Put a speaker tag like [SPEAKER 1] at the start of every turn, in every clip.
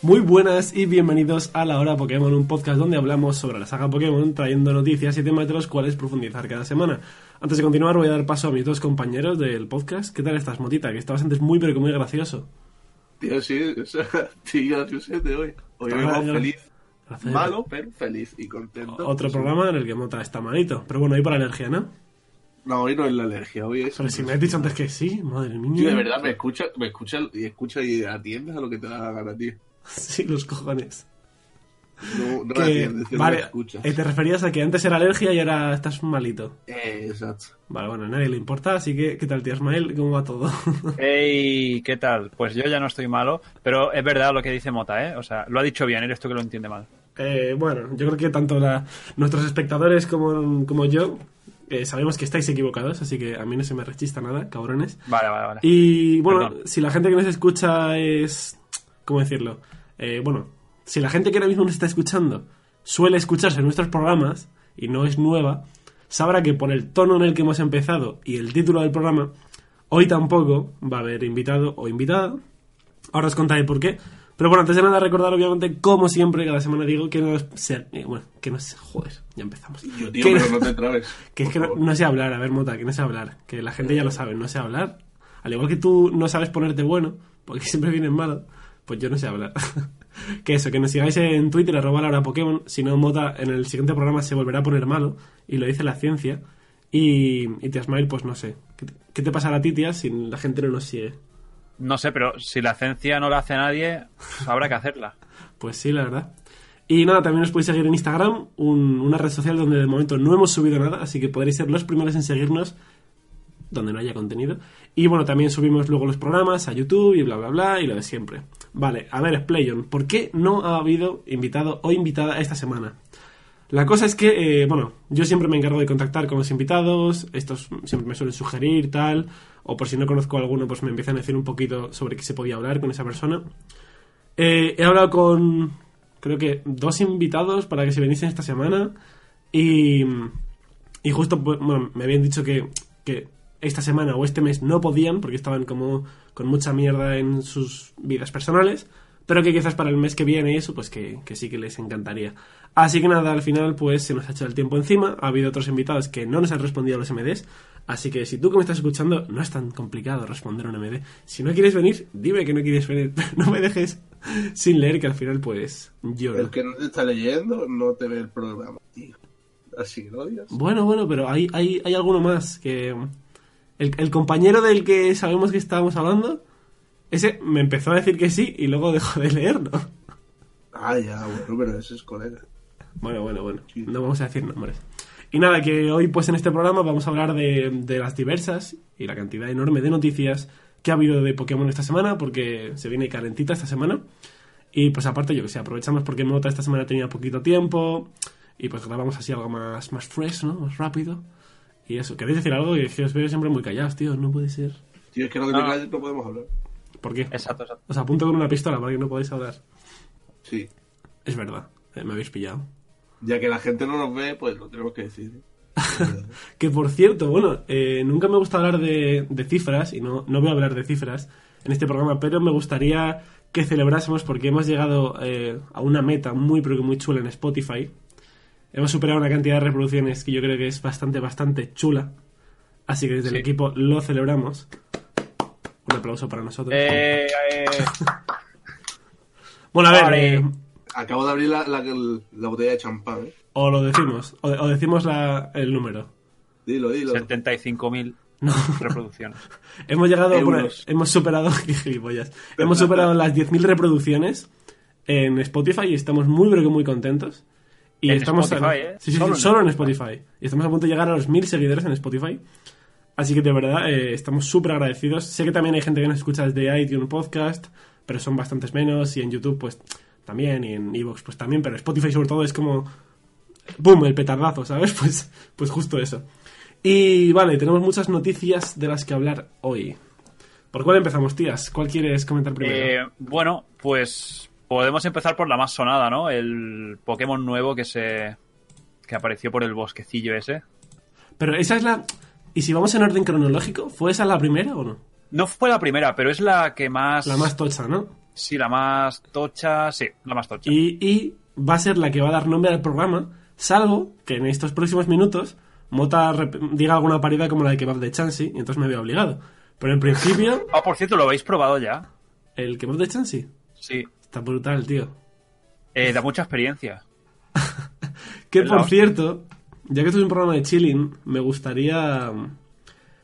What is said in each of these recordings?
[SPEAKER 1] Muy buenas y bienvenidos a La Hora Pokémon, un podcast donde hablamos sobre la saga Pokémon, trayendo noticias y temas de los cuales profundizar cada semana. Antes de continuar, voy a dar paso a mis dos compañeros del podcast. ¿Qué tal estás, Motita? Que estabas antes muy, pero que muy gracioso.
[SPEAKER 2] Tío, sí, o sea, sí, graciosete hoy. Hoy vengo feliz.
[SPEAKER 1] Gracias.
[SPEAKER 2] Malo, pero feliz y contento.
[SPEAKER 1] Otro programa en el que Mota está malito. Pero bueno, ahí por alergia, ¿no?
[SPEAKER 2] No, hoy no es la alergia, hoy es...
[SPEAKER 1] Pero si me has dicho antes que sí, madre mía.
[SPEAKER 2] Tío, de verdad, me escucha, me escucha y escucha y atiendes a lo que te da la gana, tío.
[SPEAKER 1] Sí, los cojones.
[SPEAKER 2] No, no
[SPEAKER 1] Que-
[SPEAKER 2] atiendes,
[SPEAKER 1] vale,
[SPEAKER 2] escuchas.
[SPEAKER 1] eh, te referías a que antes era alergia y ahora estás malito.
[SPEAKER 2] Eh, exacto.
[SPEAKER 1] Vale, bueno, a nadie le importa, así que, ¿qué tal, tío Ismael? ¿Cómo va todo?
[SPEAKER 3] Hey, ¿qué tal? Pues yo ya no estoy malo, pero es verdad lo que dice Mota, ¿eh? O sea, lo ha dicho bien, eres tú que lo entiende mal.
[SPEAKER 1] Eh, bueno, yo creo que tanto la- nuestros espectadores como, como yo eh, sabemos que estáis equivocados, así que a mí no se me rechista nada, cabrones.
[SPEAKER 3] Vale, vale, vale.
[SPEAKER 1] Y bueno,
[SPEAKER 3] Perdón.
[SPEAKER 1] si la gente que nos escucha es... ¿Cómo decirlo? Eh, bueno, si la gente que ahora mismo nos está escuchando suele escucharse nuestros programas y no es nueva, sabrá que por el tono en el que hemos empezado y el título del programa, hoy tampoco va a haber invitado o invitada. Ahora os contaré por qué. Pero bueno, antes de nada recordar obviamente, como siempre, cada semana digo que no se, eh, bueno, que no se, joder, ya empezamos.
[SPEAKER 2] Yo, tío,
[SPEAKER 1] Que-
[SPEAKER 2] pero no te trabes.
[SPEAKER 1] que es que no, sé hablar, a ver, Mota, que no sé hablar. Que la gente ya lo sabe, no sé hablar. Al igual que tú no sabes ponerte bueno, porque siempre vienes malo, pues yo no sé hablar. que eso, que nos sigáis en Twitter, arroba la hora Pokémon. Si no, Mota en el siguiente programa se volverá a poner malo, y lo dice la ciencia. Y, y Tía Smile, pues no sé. ¿Qué te, qué te pasará a ti, tía, si la gente no nos sigue?
[SPEAKER 3] No sé, pero si la ciencia no la hace nadie, pues habrá que hacerla.
[SPEAKER 1] Pues sí, la verdad. Y nada, también os podéis seguir en Instagram, un- una red social donde de momento no hemos subido nada, así que podréis ser los primeros en seguirnos donde no haya contenido. Y bueno, también subimos luego los programas a YouTube y bla, bla, bla, y lo de siempre. Vale, a ver, Splayon, ¿por qué no ha habido invitado o invitada esta semana? La cosa es que, eh, bueno, yo siempre me encargo de contactar con los invitados, estos siempre me suelen sugerir, tal, o por si no conozco a alguno, pues me empiezan a decir un poquito sobre qué se podía hablar con esa persona. Eh, he hablado con, creo que, dos invitados para que se viniesen esta semana, y, y justo, pues, bueno, me habían dicho que, que esta semana o este mes no podían, porque estaban como con mucha mierda en sus vidas personales, pero que quizás para el mes que viene y eso, pues que, que sí que les encantaría. Así que nada, al final pues se nos ha echado el tiempo encima, ha habido otros invitados que no nos han respondido a los MDs, así que si tú que me estás escuchando, no es tan complicado responder un MD. Si no quieres venir, dime que no quieres venir, no me dejes sin leer que al final pues lloro.
[SPEAKER 2] El que no te está leyendo no te ve el programa, tío. Así que no digas.
[SPEAKER 1] Bueno, bueno, pero hay, hay, hay alguno más que... El, el compañero del que sabemos que estábamos hablando, ese me empezó a decir que sí y luego dejó de leerlo.
[SPEAKER 2] Ah, ya, bueno, pero ese es colega.
[SPEAKER 1] Bueno, bueno, bueno.
[SPEAKER 2] Sí.
[SPEAKER 1] No vamos a decir nombres. Y nada, que hoy pues en este programa vamos a hablar de, de las diversas y la cantidad enorme de noticias que ha habido de Pokémon esta semana, porque se viene calentita esta semana. Y pues aparte, yo que sé, aprovechamos porque Mota esta semana tenía poquito tiempo y pues grabamos así algo más, más fresh, ¿no? Más rápido. Y eso, ¿queréis decir algo? Que es que os veo siempre muy callados, tío, no puede ser.
[SPEAKER 2] Tío, es que no que te
[SPEAKER 3] No.
[SPEAKER 2] calles no podemos hablar.
[SPEAKER 1] ¿Por qué?
[SPEAKER 3] Exacto, exacto.
[SPEAKER 1] Os apunto con una pistola para que no podáis hablar.
[SPEAKER 2] Sí.
[SPEAKER 1] Es verdad, eh, me habéis pillado.
[SPEAKER 2] Ya que la gente no nos ve, pues lo tenemos que decir.
[SPEAKER 1] Que por cierto, bueno, eh, nunca me gusta hablar de, de cifras y no, no voy a hablar de cifras en este programa, pero me gustaría que celebrásemos porque hemos llegado eh, a una meta muy, pero que muy chula en Spotify. Hemos superado una cantidad de reproducciones que yo creo que es bastante, bastante chula. Así que desde el equipo lo celebramos. Un aplauso para nosotros.
[SPEAKER 3] Eh, eh,
[SPEAKER 1] bueno, a ver,
[SPEAKER 3] vale.
[SPEAKER 1] eh,
[SPEAKER 2] Acabo de abrir la, la, la botella de champán, ¿eh?
[SPEAKER 1] o lo decimos, o, o decimos la- el número.
[SPEAKER 2] Dilo, dilo.
[SPEAKER 3] 75.000
[SPEAKER 1] No.
[SPEAKER 3] reproducciones.
[SPEAKER 1] Hemos llegado, hemos superado, qué gilipollas. hemos superado las 10.000 reproducciones en Spotify y estamos muy, pero que muy contentos. Y
[SPEAKER 3] En
[SPEAKER 1] estamos
[SPEAKER 3] Spotify, ¿eh?
[SPEAKER 1] Sí, sí,
[SPEAKER 3] Solo
[SPEAKER 1] solo,
[SPEAKER 3] en
[SPEAKER 1] Spotify. Y estamos a punto de llegar a los 1.000 seguidores en Spotify. Así que de verdad eh, estamos súper agradecidos. Sé que también hay gente que nos escucha desde iTunes Podcast, pero son bastantes menos. Y en YouTube, pues también. Y en Evox, pues también. Pero Spotify, sobre todo, es como. ¡Boom! El petardazo, ¿sabes? Pues, pues justo eso. Y vale, tenemos muchas noticias de las que hablar hoy. ¿Por cuál empezamos, tías? ¿Cuál quieres comentar primero?
[SPEAKER 3] Eh, bueno, pues podemos empezar por la más sonada, ¿no? El Pokémon nuevo que se que apareció por el bosquecillo ese.
[SPEAKER 1] Pero esa es la. Y si vamos en orden cronológico, ¿fue esa la primera o no?
[SPEAKER 3] No fue la primera, pero es la que más.
[SPEAKER 1] La más tocha, ¿no?
[SPEAKER 3] Sí, la más tocha. Sí, la más tocha.
[SPEAKER 1] Y, y va a ser la que va a dar nombre al programa, salvo que en estos próximos minutos Mota diga alguna paridad como la de kebab de Chansey, y entonces me había obligado. Pero en principio,
[SPEAKER 3] Ah, por cierto, ¿lo habéis probado ya?
[SPEAKER 1] el kebab de Chansey
[SPEAKER 3] Sí.
[SPEAKER 1] está brutal, tío.
[SPEAKER 3] Eh, da mucha experiencia.
[SPEAKER 1] Que por
[SPEAKER 3] hostia.
[SPEAKER 1] cierto, ya que esto es un programa de chilling, me gustaría mm,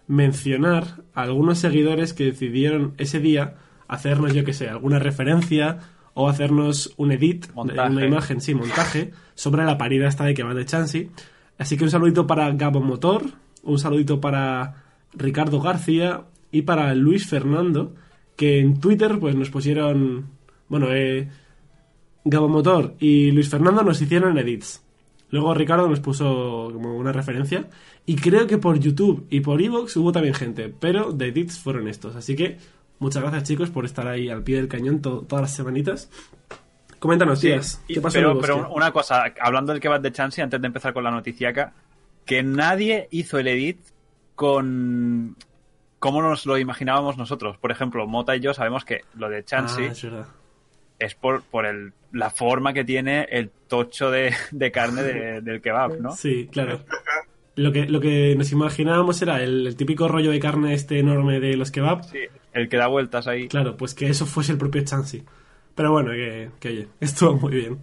[SPEAKER 1] mencionar a algunos seguidores que decidieron ese día hacernos, yo que sé, alguna referencia o hacernos un edit,
[SPEAKER 3] Montaje.
[SPEAKER 1] una imagen, sí, montaje, sobre la parida esta de que va de Chansey. Así que un saludito para Gabo Motor, un saludito para Ricardo García y para Luis Fernando, que en Twitter pues nos pusieron, bueno, eh, Gabo Motor y Luis Fernando nos hicieron edits. Luego Ricardo nos puso como una referencia. Y creo que por YouTube y por Evox hubo también gente. Pero de edits fueron estos. Así que muchas gracias chicos por estar ahí al pie del cañón to- todas las semanitas. Coméntanos, tías.
[SPEAKER 3] Y-
[SPEAKER 1] ¿Qué pasó en el
[SPEAKER 3] pero, pero
[SPEAKER 1] bosque?
[SPEAKER 3] una cosa, hablando del kebab de Chansey, antes de empezar con la noticiaca, que nadie hizo el edit con cómo nos lo imaginábamos nosotros. Por ejemplo, Mota y yo sabemos que lo de Chansey
[SPEAKER 1] Ah, es
[SPEAKER 3] por, por el, la forma que tiene el tocho de, de carne de- del kebab, ¿no?
[SPEAKER 1] Sí, claro. Lo que, lo que nos imaginábamos era el, el típico rollo de carne este enorme de los kebabs.
[SPEAKER 3] Sí, el que da vueltas ahí.
[SPEAKER 1] Claro, pues que eso fuese el propio Chansey. Pero bueno, que, que oye, estuvo muy bien.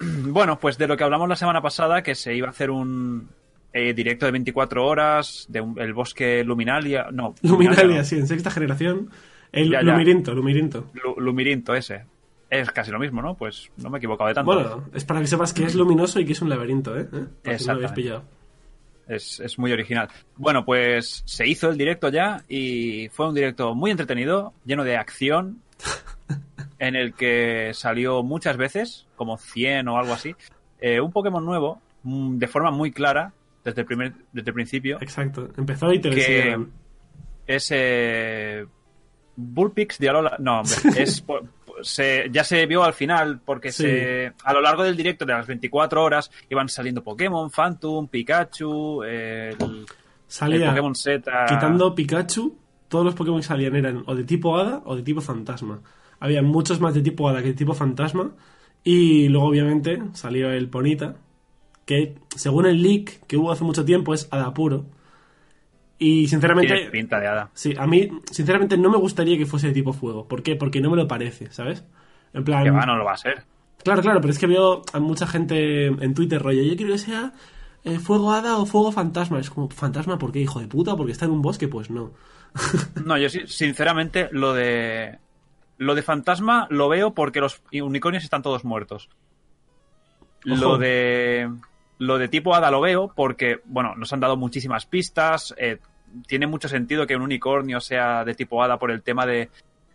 [SPEAKER 3] Bueno, pues de lo que hablamos la semana pasada, que se iba a hacer un eh, directo de 24 horas, de un- el bosque Luminalia, no.
[SPEAKER 1] Luminalia,
[SPEAKER 3] no.
[SPEAKER 1] sí, en sexta generación. El
[SPEAKER 3] Ya, ya.
[SPEAKER 1] Lumirinto, Lumirinto.
[SPEAKER 3] Lu- Lumirinto ese. Es casi lo mismo, ¿no? Pues no me he equivocado de tanto.
[SPEAKER 1] Bueno, es para que sepas que es luminoso y que es un laberinto, ¿eh? ¿Eh? Si no lo habéis pillado.
[SPEAKER 3] Es, es muy original. Bueno, pues se hizo el directo ya y fue un directo muy entretenido, lleno de acción, en el que salió muchas veces, como 100 o algo así, eh, un Pokémon nuevo, mm, de forma muy clara, desde el, primer, desde el principio,
[SPEAKER 1] Exacto. Empezó y te
[SPEAKER 3] que es eh, Bullpix de Alola. No, hombre, es, se, ya se vio al final porque
[SPEAKER 1] Sí.
[SPEAKER 3] se, a lo largo del directo de las 24 horas iban saliendo Pokémon, Phantom, Pikachu, el, el
[SPEAKER 1] Salía,
[SPEAKER 3] Pokémon Z.
[SPEAKER 1] quitando Pikachu, todos los Pokémon que salían eran o de tipo Hada o de tipo Fantasma. Había muchos más de tipo Hada que de tipo Fantasma. Y luego, obviamente, salió el Ponita, que según el leak que hubo hace mucho tiempo es Hada puro. Y sinceramente,
[SPEAKER 3] Tiene pinta de hada.
[SPEAKER 1] Sí, a mí, sinceramente, no me gustaría que fuese de tipo fuego. ¿Por qué? Porque no me lo parece, ¿sabes? En plan.
[SPEAKER 3] Que va, no lo va a ser.
[SPEAKER 1] Claro, claro, pero es que veo a mucha gente en Twitter rollo. Yo quiero que sea eh, fuego hada o fuego fantasma. Es como, ¿fantasma por qué, hijo de puta? ¿Porque está en un bosque? Pues no.
[SPEAKER 3] No, yo sí- sinceramente lo de lo de fantasma lo veo porque los unicornios están todos muertos.
[SPEAKER 1] Ojo.
[SPEAKER 3] Lo de lo de tipo hada lo veo porque bueno nos han dado muchísimas pistas. eh, tiene mucho sentido que un unicornio sea de tipo hada por el tema de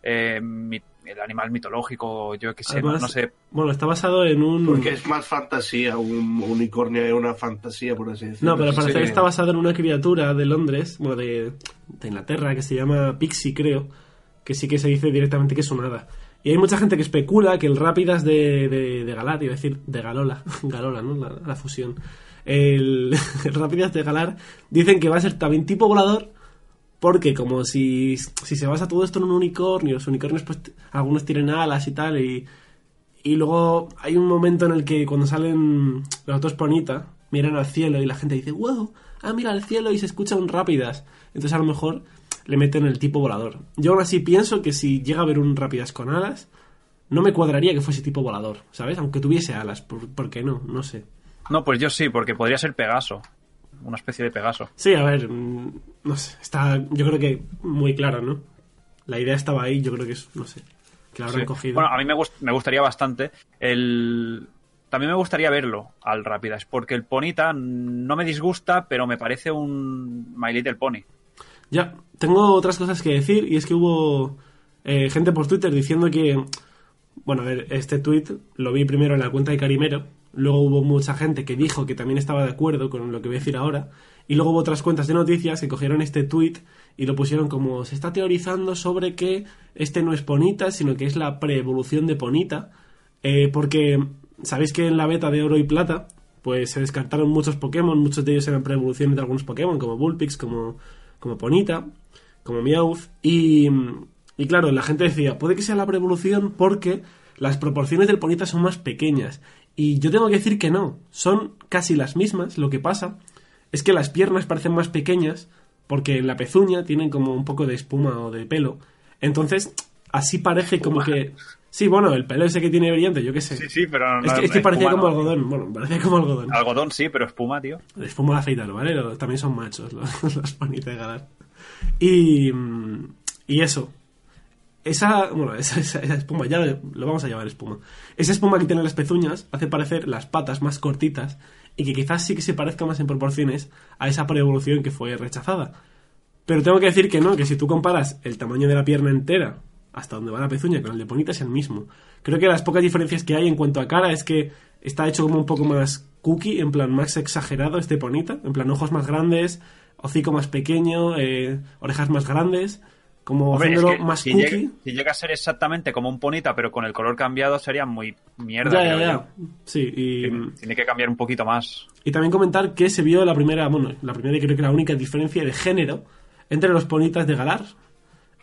[SPEAKER 3] eh, mi- el animal mitológico. Yo qué sé, no-
[SPEAKER 1] Además,
[SPEAKER 3] no sé.
[SPEAKER 1] Bueno, está basado en un.
[SPEAKER 2] Porque es más fantasía, un unicornio es una fantasía, por así decirlo.
[SPEAKER 1] No, pero al parecer
[SPEAKER 3] Sí.
[SPEAKER 1] está basado en una criatura de Londres, bueno, de, de Inglaterra, que se llama Pixie, creo. Que sí que se dice directamente que es un hada. Y hay mucha gente que especula que el Rápidas de, de, Galar, iba a decir de Galola, Galola, ¿no? La, fusión. El, Rápidas de Galar dicen que va a ser también tipo volador, porque como si, si se basa todo esto en un unicornio, los unicornios pues algunos tienen alas y tal, y, y luego hay un momento en el que cuando salen los dos Ponita, miran al cielo y la gente dice, wow, ah, mira al cielo y se escucha un rápidas. Entonces a lo mejor le meten el tipo volador. Yo aún así pienso que si llega a haber un rápidas con alas, no me cuadraría que fuese tipo volador, ¿sabes? Aunque tuviese alas, ¿por, por qué no? No sé.
[SPEAKER 3] No, pues yo sí, porque podría ser Pegaso. Una especie de Pegaso.
[SPEAKER 1] Sí, a ver, mm, no sé, está yo creo que muy claro, ¿no? La idea estaba ahí, yo creo que es, no sé, que la habrán
[SPEAKER 3] Sí.
[SPEAKER 1] cogido.
[SPEAKER 3] Bueno, a mí me, gust- me gustaría bastante el... También me gustaría verlo al Rápidas, porque el Ponita no me disgusta, pero me parece un My Little Pony.
[SPEAKER 1] Ya, tengo otras cosas que decir y es que hubo eh, gente por Twitter diciendo que, bueno, a ver, este tweet lo vi primero en la cuenta de Carimero, luego hubo mucha gente que dijo que también estaba de acuerdo con lo que voy a decir ahora, y luego hubo otras cuentas de noticias que cogieron este tweet y lo pusieron como se está teorizando sobre que este no es Ponita, sino que es la preevolución de Ponita, eh, porque sabéis que en la beta de oro y plata pues se descartaron muchos Pokémon, muchos de ellos eran preevoluciones de algunos Pokémon, como Bullpix, como, como Ponita, como Meowth, y, y claro, la gente decía, puede que sea la preevolución porque las proporciones del Ponita son más pequeñas, y yo tengo que decir que no, son casi las mismas, lo que pasa es que las piernas parecen más pequeñas, porque en la pezuña tienen como un poco de espuma o de pelo, entonces así parece como que Sí, bueno, el pelo ese que tiene brillante, yo qué sé.
[SPEAKER 3] Sí, sí, pero
[SPEAKER 1] Es que, es que parecía como algodón. Bueno, parecía como algodón.
[SPEAKER 3] Algodón sí, pero espuma, tío.
[SPEAKER 1] Espuma de afeitar, ¿vale? Lo- También son machos los, los ponitas de Galar. Y, y eso. Esa, bueno, esa, esa- esa espuma, ya lo vamos a llamar espuma. Esa espuma que tiene las pezuñas hace parecer las patas más cortitas y que quizás sí que se parezca más en proporciones a esa preevolución que fue rechazada. Pero tengo que decir que no, que si tú comparas el tamaño de la pierna entera hasta donde va la pezuña con el de Ponita es el mismo. Creo que las pocas diferencias que hay en cuanto a cara es que está hecho como un poco más cookie, en plan más exagerado este Ponita, en plan ojos más grandes, hocico más pequeño, eh, orejas más grandes, como
[SPEAKER 3] Hombre, es
[SPEAKER 1] haciéndolo
[SPEAKER 3] que
[SPEAKER 1] más
[SPEAKER 3] si,
[SPEAKER 1] cookie.
[SPEAKER 3] llega, si llega a ser exactamente como un ponita, pero con el color cambiado, sería muy mierda.
[SPEAKER 1] Ya, ya, ya. Sí, y,
[SPEAKER 3] Tiene, tiene que cambiar un poquito más.
[SPEAKER 1] y también comentar que se vio la primera, bueno, la primera y creo que la única diferencia de género entre los ponitas de Galar.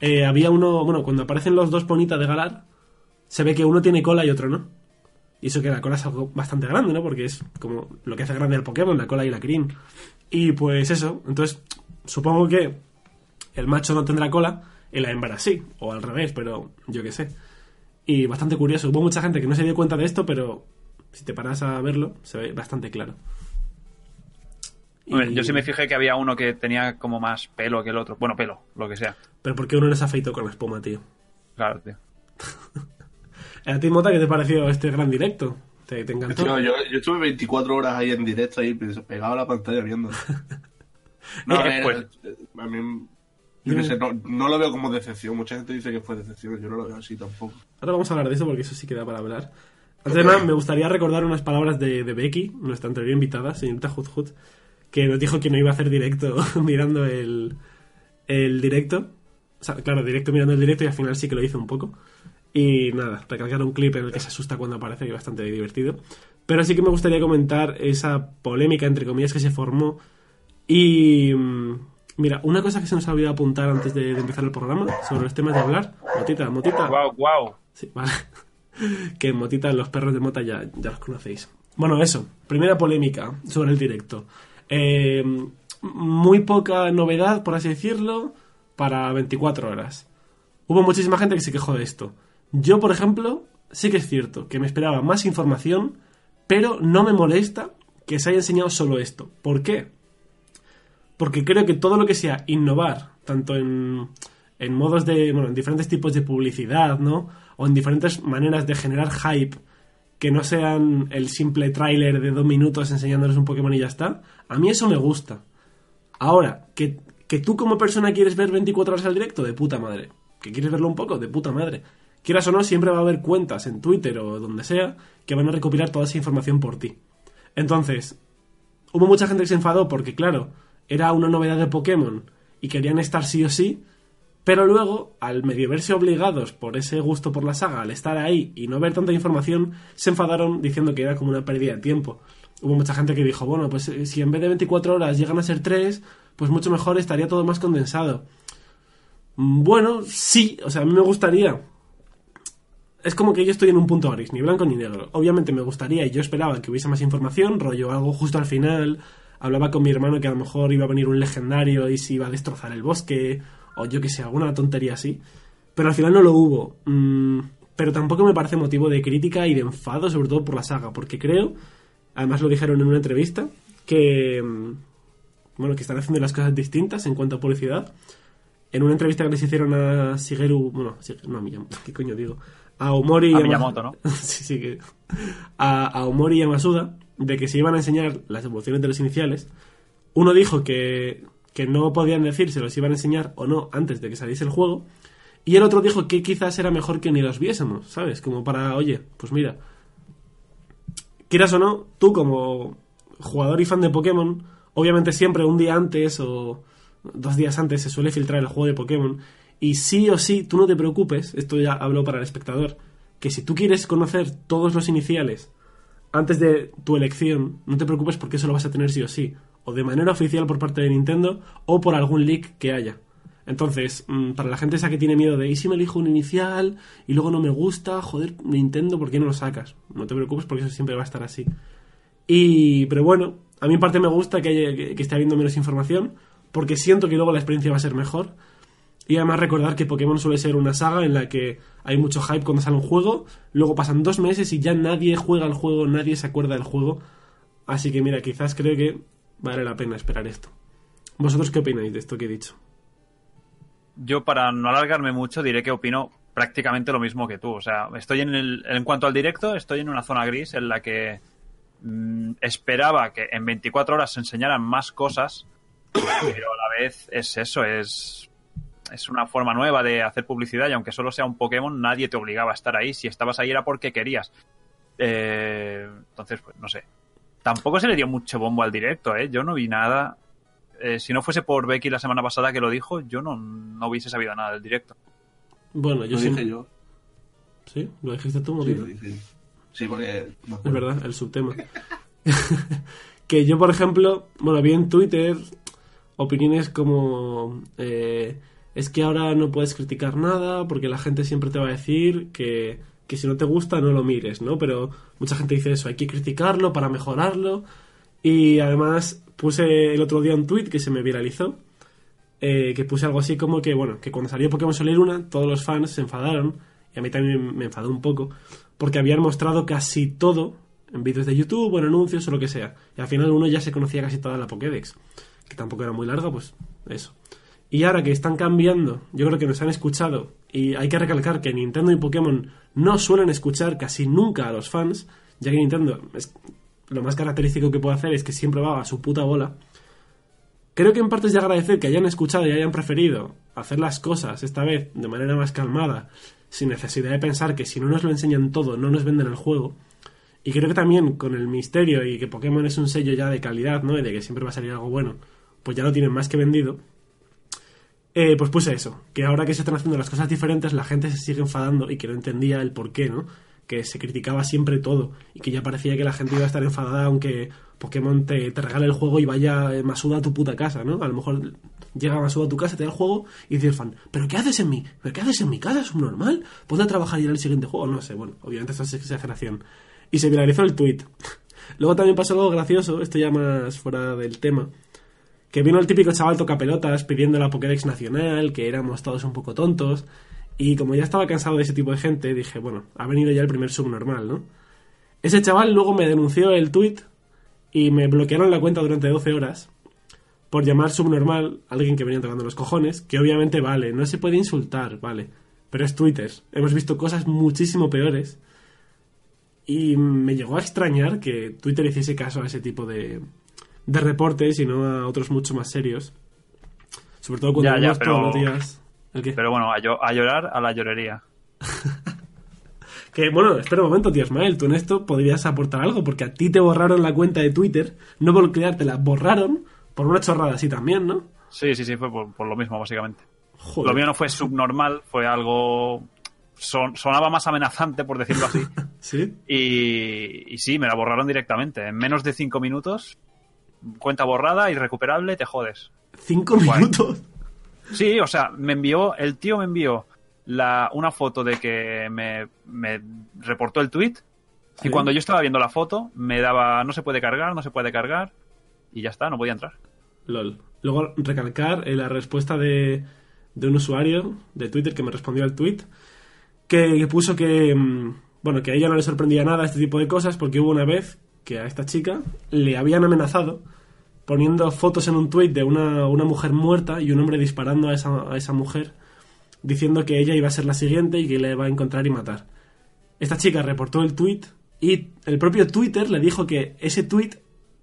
[SPEAKER 1] Eh, había uno, bueno, cuando aparecen los dos ponitas de Galar, se ve que uno tiene cola y otro no. Y eso que la cola es algo bastante grande, ¿no? Porque es como lo que hace grande al Pokémon, la cola y la crin. Y pues eso, entonces supongo que el macho no tendrá cola y la hembra sí, o al revés, pero yo qué sé. Y bastante curioso, hubo mucha gente que no se dio cuenta de esto, pero si te paras a verlo, se ve bastante claro.
[SPEAKER 3] Hombre,
[SPEAKER 1] Y-
[SPEAKER 3] Yo sí me fijé que había uno que tenía como más pelo que el otro. Bueno, pelo, lo que sea.
[SPEAKER 1] Pero ¿por qué uno no se afeitó con la espuma, tío?
[SPEAKER 3] Claro, tío.
[SPEAKER 1] ¿A ti, Mota, qué te pareció este gran directo? ¿Te, te encantó?
[SPEAKER 2] Tío, yo, yo estuve 24 horas ahí en directo, ahí pues, pegado a la pantalla viendo. No, a ver,
[SPEAKER 3] Pues-
[SPEAKER 2] eh, a mí, yo qué sé, no, no lo veo como decepción. Mucha gente dice que fue decepción, yo no lo veo así tampoco.
[SPEAKER 1] Ahora vamos a hablar de eso porque eso sí queda para hablar. Antes de nada, me gustaría recordar unas palabras de, de Becky, nuestra anterior invitada, señorita Hut Hut, que nos dijo que no iba a hacer directo mirando el, el directo. O sea, claro, directo mirando el directo y al final sí que lo hizo un poco. Y nada, recalcar un clip en el que se asusta cuando aparece, que es bastante divertido. Pero sí que me gustaría comentar esa polémica, entre comillas, que se formó. Y. mm, Mira, una cosa que se nos ha olvidado apuntar antes de, de empezar el programa sobre los temas de hablar. Motita, Motita.
[SPEAKER 3] Wow, wow.
[SPEAKER 1] Sí, vale. que Motita, los perros de Mota ya, ya los conocéis. Bueno, eso. Primera polémica sobre el directo. Eh, muy poca novedad, por así decirlo, para 24 horas. Hubo muchísima gente que se quejó de esto. Yo, por ejemplo, sí que es cierto que me esperaba más información, pero no me molesta que se haya enseñado solo esto. ¿Por qué? Porque creo que todo lo que sea innovar, tanto en, en modos de, bueno, en diferentes tipos de publicidad, ¿no? O en diferentes maneras de generar hype que no sean el simple tráiler de dos minutos enseñándoles un Pokémon y ya está, a mí eso me gusta. Ahora, que, que tú como persona quieres ver 24 horas al directo, de puta madre. Que quieres verlo un poco, de puta madre. Quieras o no, siempre va a haber cuentas en Twitter o donde sea que van a recopilar toda esa información por ti. Entonces, hubo mucha gente que se enfadó porque, claro, era una novedad de Pokémon y querían estar sí o sí, pero luego, al medio verse obligados por ese gusto por la saga, al estar ahí y no ver tanta información, se enfadaron diciendo que era como una pérdida de tiempo. Hubo mucha gente que dijo, bueno, pues eh, si en vez de 24 horas llegan a ser 3, pues mucho mejor estaría todo más condensado. Mm, Bueno, sí, o sea, a mí me gustaría. Es como que yo estoy en un punto gris, ni blanco ni negro. Obviamente me gustaría y yo esperaba que hubiese más información, rollo algo justo al final. Hablaba con mi hermano que a lo mejor iba a venir un legendario y se iba a destrozar el bosque, o yo que sé, alguna tontería así. Pero al final no lo hubo. Mm, pero tampoco me parece motivo de crítica y de enfado, sobre todo por la saga, porque creo, además lo dijeron en una entrevista, que, mm, bueno, que están haciendo las cosas distintas en cuanto a publicidad. En una entrevista que les hicieron a Shigeru, bueno, no a Miyamoto, ¿qué coño digo? A Omori
[SPEAKER 3] A Miyamoto, ¿no?
[SPEAKER 1] sí, sí, que... A, a Omori y Yamasuda, de que se iban a enseñar las evoluciones de los iniciales. Uno dijo que, que no podían decir si los iban a enseñar o no antes de que saliese el juego. Y el otro dijo que quizás era mejor que ni los viésemos, ¿sabes? Como para, oye, pues mira, quieras o no, tú como jugador y fan de Pokémon, obviamente siempre un día antes o dos días antes se suele filtrar el juego de Pokémon. Y sí o sí, tú no te preocupes, esto ya hablo para el espectador, que si tú quieres conocer todos los iniciales antes de tu elección, no te preocupes porque eso lo vas a tener sí o sí, o de manera oficial por parte de Nintendo o por algún leak que haya. Entonces, mm, para la gente esa que tiene miedo de, ¿y si me elijo un inicial y luego no me gusta? Joder, Nintendo, ¿por qué no lo sacas? No te preocupes porque eso siempre va a estar así. Y, pero bueno, a mí en parte me gusta que, haya, que, que esté habiendo menos información porque siento que luego la experiencia va a ser mejor. Y además recordar que Pokémon suele ser una saga en la que hay mucho hype cuando sale un juego, luego pasan dos meses y ya nadie juega el juego, nadie se acuerda del juego. Así que mira, quizás creo que vale la pena esperar esto. ¿Vosotros qué opináis de esto que he dicho?
[SPEAKER 3] Yo, para no alargarme mucho, diré que opino prácticamente lo mismo que tú. O sea, estoy en el. En cuanto al directo, estoy en una zona gris en la que mm, esperaba que en 24 horas se enseñaran más cosas, pero a la vez es eso, es. Es una forma nueva de hacer publicidad y aunque solo sea un Pokémon, nadie te obligaba a estar ahí. Si estabas ahí era porque querías. Eh, entonces, pues no sé. Tampoco se le dio mucho bombo al directo, ¿eh? Yo no vi nada. Eh, si no fuese por Becky la semana pasada que lo dijo, yo no, no hubiese sabido nada del directo.
[SPEAKER 1] Bueno, yo
[SPEAKER 2] Lo
[SPEAKER 1] sí.
[SPEAKER 2] dije yo.
[SPEAKER 1] ¿Sí? ¿Lo dijiste tú,
[SPEAKER 2] Sí,
[SPEAKER 1] Motivo?
[SPEAKER 2] lo dije. Sí, porque.
[SPEAKER 1] Es verdad, el subtema. que yo, por ejemplo, bueno, vi en Twitter opiniones como... eh, es que ahora no puedes criticar nada porque la gente siempre te va a decir que, que si no te gusta no lo mires, ¿no? Pero mucha gente dice eso, hay que criticarlo para mejorarlo. Y además puse el otro día un tweet que se me viralizó, eh, que puse algo así como que, bueno, que cuando salió Pokémon Sol y Luna, todos los fans se enfadaron, y a mí también me enfadó un poco, porque habían mostrado casi todo en vídeos de YouTube o en anuncios o lo que sea. Y al final uno ya se conocía casi toda la Pokédex, que tampoco era muy larga, pues eso. Y ahora que están cambiando, yo creo que nos han escuchado, y hay que recalcar que Nintendo y Pokémon no suelen escuchar casi nunca a los fans, ya que Nintendo es, lo más característico que puede hacer es que siempre va a su puta bola. Creo que en parte es de agradecer que hayan escuchado y hayan preferido hacer las cosas esta vez de manera más calmada, sin necesidad de pensar que si no nos lo enseñan todo no nos venden el juego. Y creo que también con el misterio y que Pokémon es un sello ya de calidad, ¿no? Y de que siempre va a salir algo bueno, pues ya lo tienen más que vendido. Eh, pues puse eso, que ahora que se están haciendo las cosas diferentes, la gente se sigue enfadando y que no entendía el por qué, ¿no? Que se criticaba siempre todo y que ya parecía que la gente iba a estar enfadada aunque Pokémon te, regale el juego y vaya eh, Masuda a tu puta casa, ¿no? A lo mejor llega Masuda a tu casa, te da el juego y dice el fan, ¿pero qué haces en mi, ¿pero qué haces en mi casa? ¿Es normal? ¿Ponte a trabajar y ir al siguiente juego? No sé, bueno, obviamente esto es exageración. Y se viralizó el tweet. Luego también pasó algo gracioso, esto ya más fuera del tema, que vino el típico chaval tocapelotas pidiendo la Pokédex nacional, que éramos todos un poco tontos, y como ya estaba cansado de ese tipo de gente, dije, bueno, ha venido ya el primer subnormal, ¿no? Ese chaval luego me denunció el tweet y me bloquearon la cuenta durante 12 horas por llamar subnormal a alguien que venía tocando los cojones, que obviamente vale, no se puede insultar, vale, pero es Twitter. Hemos visto cosas muchísimo peores y me llegó a extrañar que Twitter hiciese caso a ese tipo de, de reportes y no a otros mucho más serios. Sobre todo cuando
[SPEAKER 3] Ya, pero-
[SPEAKER 1] todos los días...
[SPEAKER 3] Pero bueno, a, llo- a llorar a la llorería.
[SPEAKER 1] Que bueno, espera un momento, tío Ismael, tú en esto podrías aportar algo, porque a ti te borraron la cuenta de Twitter, no por la borraron por una chorrada así también, ¿no?
[SPEAKER 3] Sí, sí, sí, fue por, por lo mismo, básicamente.
[SPEAKER 1] Joder.
[SPEAKER 3] Lo mío no fue subnormal, fue algo. son- sonaba más amenazante, por decirlo así.
[SPEAKER 1] ¿Sí?
[SPEAKER 3] y, y sí, me la borraron directamente. En menos de cinco minutos, cuenta borrada, irrecuperable, te jodes.
[SPEAKER 1] ¿Cinco minutos?
[SPEAKER 3] Sí, o sea, me envió, el tío me envió la, una foto de que me, me reportó el tweet.
[SPEAKER 1] Sí.
[SPEAKER 3] Y cuando yo estaba viendo la foto, me daba, no se puede cargar, no se puede cargar. Y ya está, no podía entrar.
[SPEAKER 1] LOL. Luego recalcar eh, la respuesta de, de un usuario de Twitter que me respondió al tweet, que, que puso que, mm, bueno, que a ella no le sorprendía nada este tipo de cosas porque hubo una vez que a esta chica le habían amenazado poniendo fotos en un tweet de una, una mujer muerta y un hombre disparando a esa, a esa mujer diciendo que ella iba a ser la siguiente y que le iba a encontrar y matar. Esta chica reportó el tweet y el propio Twitter le dijo que ese tweet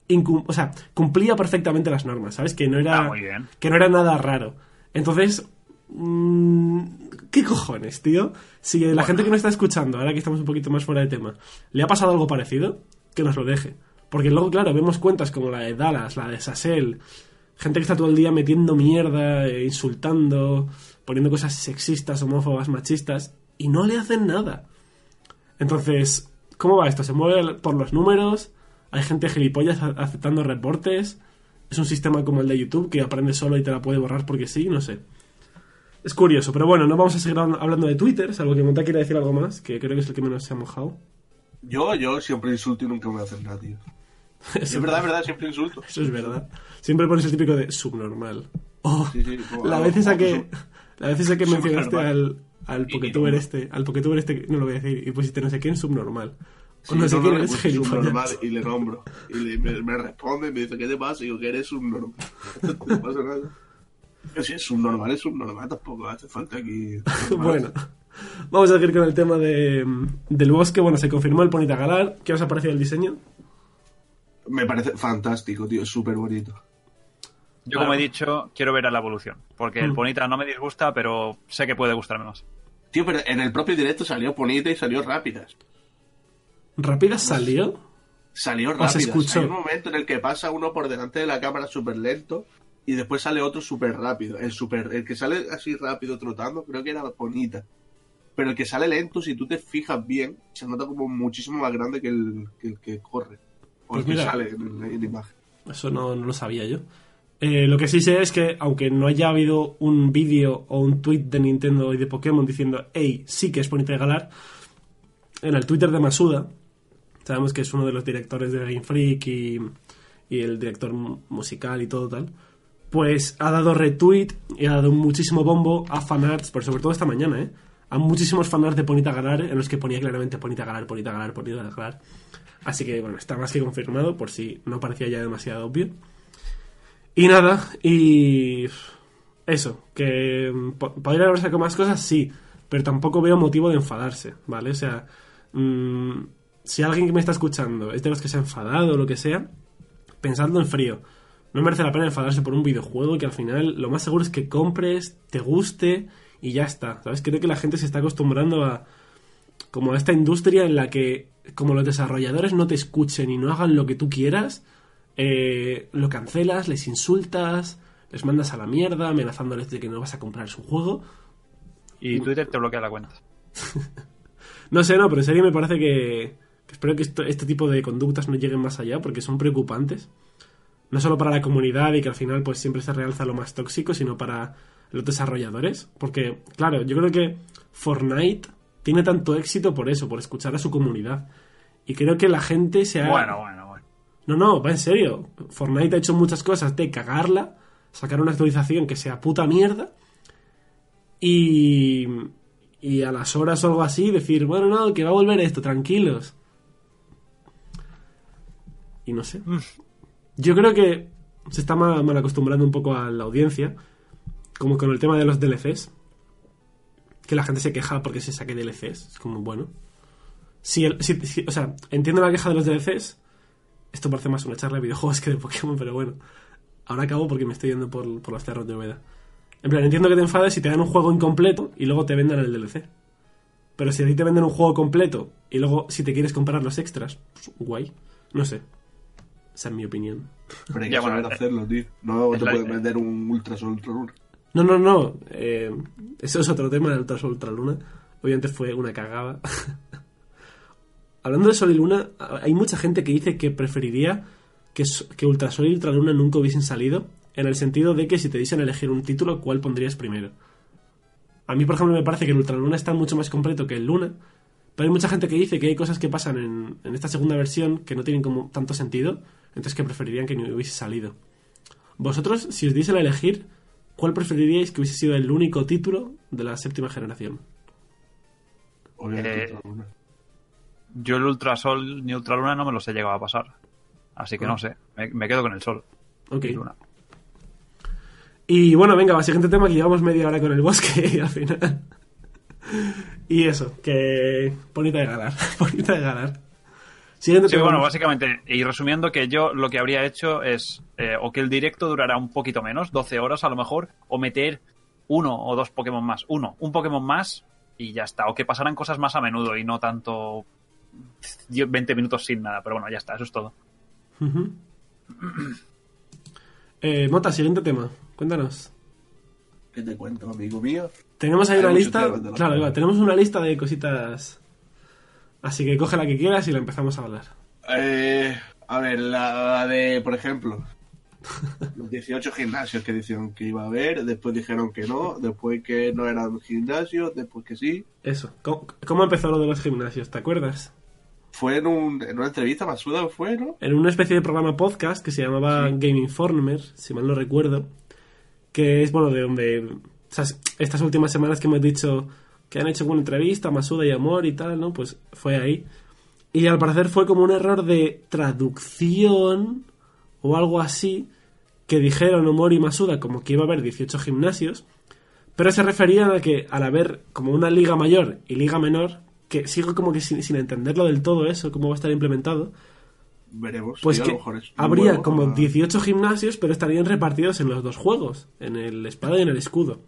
[SPEAKER 1] incum- o sea, cumplía perfectamente las normas, ¿sabes? Que no era,
[SPEAKER 3] Ah,
[SPEAKER 1] que no era nada raro. Entonces, mm, ¿qué cojones, tío? Si la gente que nos está escuchando, ahora que estamos un poquito más fuera de tema, le ha pasado algo parecido, que nos lo deje. Porque luego, claro, vemos cuentas como la de Dallas, la de Sassel, gente que está todo el día metiendo mierda, eh, insultando, poniendo cosas sexistas, homófobas, machistas, y no le hacen nada. Entonces, ¿cómo va esto? ¿Se mueve por los números? ¿Hay gente gilipollas aceptando reportes? ¿Es un sistema como el de YouTube que aprende solo y te la puede borrar porque sí? No sé. Es curioso, pero bueno, no vamos a seguir habl- hablando de Twitter, salvo que Monta quiera decir algo más, que creo que es el que menos se ha mojado.
[SPEAKER 2] Yo, yo siempre insulto y nunca me hacen nada, tío. Es verdad, es verdad, siempre insulto.
[SPEAKER 1] eso es verdad. Siempre pones el típico de subnormal. Oh,
[SPEAKER 2] Sí, sí, como-
[SPEAKER 1] la vez esa que, la vez esa que mencionaste al, al Poketuber este, al Poketuber este, no lo voy a decir, y pusiste no sé quién, subnormal.
[SPEAKER 2] Sí,
[SPEAKER 1] no sé quién
[SPEAKER 2] no, le
[SPEAKER 1] es
[SPEAKER 2] puse subnormal y le nombro. Y le- me, me responde y me dice, ¿qué te pasa? Y digo, que eres subnormal. no pasa nada. Pero si es subnormal, es subnormal, tampoco hace falta aquí...
[SPEAKER 1] bueno, vamos a seguir con el tema de, del bosque. Bueno, se confirmó el Ponita Galar. ¿Qué os ha parecido el diseño?
[SPEAKER 2] Me parece fantástico, tío, es súper bonito.
[SPEAKER 3] Yo, como he dicho, quiero ver a la evolución. Porque el
[SPEAKER 1] Mm.
[SPEAKER 3] Bonita no me disgusta, pero sé que puede gustarme más.
[SPEAKER 2] Tío, pero en el propio directo salió bonita y salió rápidas.
[SPEAKER 1] ¿Rápida salió?
[SPEAKER 2] Salió rápidas.
[SPEAKER 1] escucho.
[SPEAKER 2] Hay un momento en el que pasa uno por delante de la cámara súper lento y después sale otro súper rápido. El, super, el que sale así rápido trotando creo que era bonita. Pero el que sale lento, si tú te fijas bien, se nota como muchísimo más grande que el que, el que corre.
[SPEAKER 1] Pues
[SPEAKER 2] que
[SPEAKER 1] mira.
[SPEAKER 2] sale en, en imagen.
[SPEAKER 1] Eso no, no lo sabía yo. Eh, lo que sí sé es que, aunque no haya habido un vídeo o un tweet de Nintendo y de Pokémon diciendo, hey, sí que es Ponita Galar, en el Twitter de Masuda, sabemos que es uno de los directores de Game Freak y, y el director mu- musical y todo tal, pues ha dado retweet y ha dado muchísimo bombo a fanarts, pero sobre todo esta mañana, ¿eh? A muchísimos fanarts de Ponita Galar en los que ponía claramente Ponita Galar, Ponita Galar, Ponita Galar. Así que, bueno, está más que confirmado, por si no parecía ya demasiado obvio. Y nada, y eso, que mm, po- podría haber sacado más cosas, sí, pero tampoco veo motivo de enfadarse, ¿vale? O sea, mm, si alguien que me está escuchando es de los que se ha enfadado o lo que sea, pensando en frío, no merece la pena enfadarse por un videojuego que al final lo más seguro es que compres, te guste y ya está, ¿sabes? Creo que la gente se está acostumbrando a como a esta industria en la que como los desarrolladores no te escuchen y no hagan lo que tú quieras, eh, lo cancelas, les insultas, les mandas a la mierda, amenazándoles de que no vas a comprar su juego.
[SPEAKER 3] Y Twitter te bloquea la cuenta.
[SPEAKER 1] No sé, no, pero en serio me parece que, que espero que esto- este tipo de conductas no lleguen más allá porque son preocupantes. No solo para la comunidad y que al final pues siempre se realza lo más tóxico, sino para los desarrolladores. Porque, claro, yo creo que Fortnite tiene tanto éxito por eso, por escuchar a su comunidad. Y creo que la gente se ha...
[SPEAKER 3] Bueno, bueno, bueno.
[SPEAKER 1] No, no, va en serio. Fortnite ha hecho muchas cosas de cagarla, sacar una actualización que sea puta mierda y, y a las horas o algo así decir, bueno, no, que va a volver esto, tranquilos. Y no sé. Yo creo que se está mal, mal acostumbrando un poco a la audiencia, como con el tema de los DLCs, que la gente se queja porque se saque DLCs. Es como, bueno. Si el- si- si- o sea, entiendo la queja de los DLCs, esto parece más una charla de videojuegos que de Pokémon, pero bueno. Ahora acabo porque me estoy yendo por, por los cerros de Oveda. En plan, entiendo que te enfades si te dan un juego incompleto y luego te vendan el DLC. Pero si a ti te venden un juego completo y luego si te quieres comprar los extras, pues, guay. No sé. Esa es mi opinión.
[SPEAKER 2] Pero hay
[SPEAKER 3] Ya,
[SPEAKER 2] que saber
[SPEAKER 3] bueno, eh,
[SPEAKER 2] hacerlo, tío. No te pueden vender un Ultra Sol Ultra.
[SPEAKER 1] No, no, no. eh, eso es otro tema del Ultra Sol Ultra Luna. Obviamente fue una cagada. Hablando de Sol y Luna, hay mucha gente que dice que preferiría que, que Ultrasol y Ultraluna nunca hubiesen salido, en el sentido de que si te dicen elegir un título, ¿cuál pondrías primero? A mí, por ejemplo, me parece que el Ultraluna está mucho más completo que el Luna, pero hay mucha gente que dice que hay cosas que pasan en, en esta segunda versión que no tienen como tanto sentido, entonces que preferirían que no hubiese salido. Vosotros, si os diesen a elegir, ¿cuál preferiríais que hubiese sido el único título de la séptima generación?
[SPEAKER 2] Obviamente
[SPEAKER 3] Eh,
[SPEAKER 2] Ultra Luna.
[SPEAKER 3] Yo el Ultrasol ni Ultraluna no me los he llegado a pasar. Así que no sé, me, me quedo con el Sol.
[SPEAKER 1] Ok.
[SPEAKER 3] y Luna.
[SPEAKER 1] Y bueno, venga, va, siguiente tema que llevamos media hora con el bosque y al final. Y eso, que. Bonita de ganar, bonita de ganar. Siguiente
[SPEAKER 3] Sí, bueno, básicamente, y resumiendo, que yo lo que habría hecho es eh, o que el directo durará un poquito menos, 12 horas a lo mejor, o meter uno o dos Pokémon más. Uno, un Pokémon más y ya está. O que pasaran cosas más a menudo y no tanto 10, 20 minutos sin nada. Pero bueno, ya está, eso es todo.
[SPEAKER 1] Eh, Mota, siguiente tema. Cuéntanos.
[SPEAKER 2] ¿Qué te cuento, amigo mío?
[SPEAKER 1] Tenemos ahí
[SPEAKER 2] Hay
[SPEAKER 1] una lista. Claro, tenemos una lista de cositas. Así que coge la que quieras y la empezamos a hablar.
[SPEAKER 2] Eh, a ver, la de, por ejemplo, los 18 gimnasios que dijeron que iba a haber, después dijeron que no, después que no eran gimnasios, después que sí.
[SPEAKER 1] Eso. ¿Cómo, cómo empezó lo de los gimnasios? ¿Te acuerdas?
[SPEAKER 2] Fue en, un, en una entrevista, Masuda fue, ¿no?
[SPEAKER 1] En una especie de programa podcast que se llamaba Game Informer, si mal no recuerdo. Que es, bueno, de donde. o sea, estas últimas semanas que hemos dicho que han hecho una entrevista, Masuda y Amor y tal, ¿no? Pues fue ahí. Y al parecer fue como un error de traducción o algo así que dijeron Omori y Masuda como que iba a haber 18 gimnasios, pero se referían a que al haber como una liga mayor y liga menor, que sigo como que sin, sin entenderlo del todo eso, cómo va a estar implementado,
[SPEAKER 2] Veremos.
[SPEAKER 1] pues
[SPEAKER 2] a
[SPEAKER 1] que
[SPEAKER 2] lo mejor es
[SPEAKER 1] habría como
[SPEAKER 2] ah,
[SPEAKER 1] 18 gimnasios, pero estarían repartidos en los dos juegos, en el espada y en el escudo.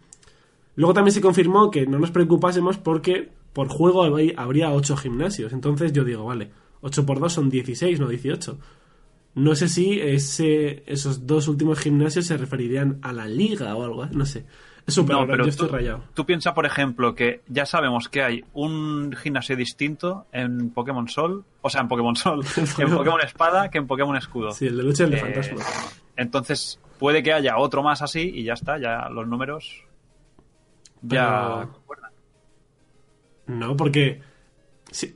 [SPEAKER 1] Luego también se confirmó que no nos preocupásemos porque por juego habría- habría 8 gimnasios. Entonces yo digo, vale, 8 por 2 son 16, no 18. No sé si ese, esos dos últimos gimnasios se referirían a la liga o algo, ¿eh? no sé. Es súper
[SPEAKER 3] No, pero
[SPEAKER 1] yo estoy
[SPEAKER 3] tú,
[SPEAKER 1] rayado.
[SPEAKER 3] tú piensa, por ejemplo, que ya sabemos que hay un gimnasio distinto en Pokémon Sol, o sea, en Pokémon Sol, en Pokémon Espada que en Pokémon Escudo.
[SPEAKER 1] Sí, el de lucha y el de
[SPEAKER 3] Eh,
[SPEAKER 1] fantasma.
[SPEAKER 3] Entonces, puede que haya otro más así y ya está, ya los números ya
[SPEAKER 1] Pero-. No, porque si-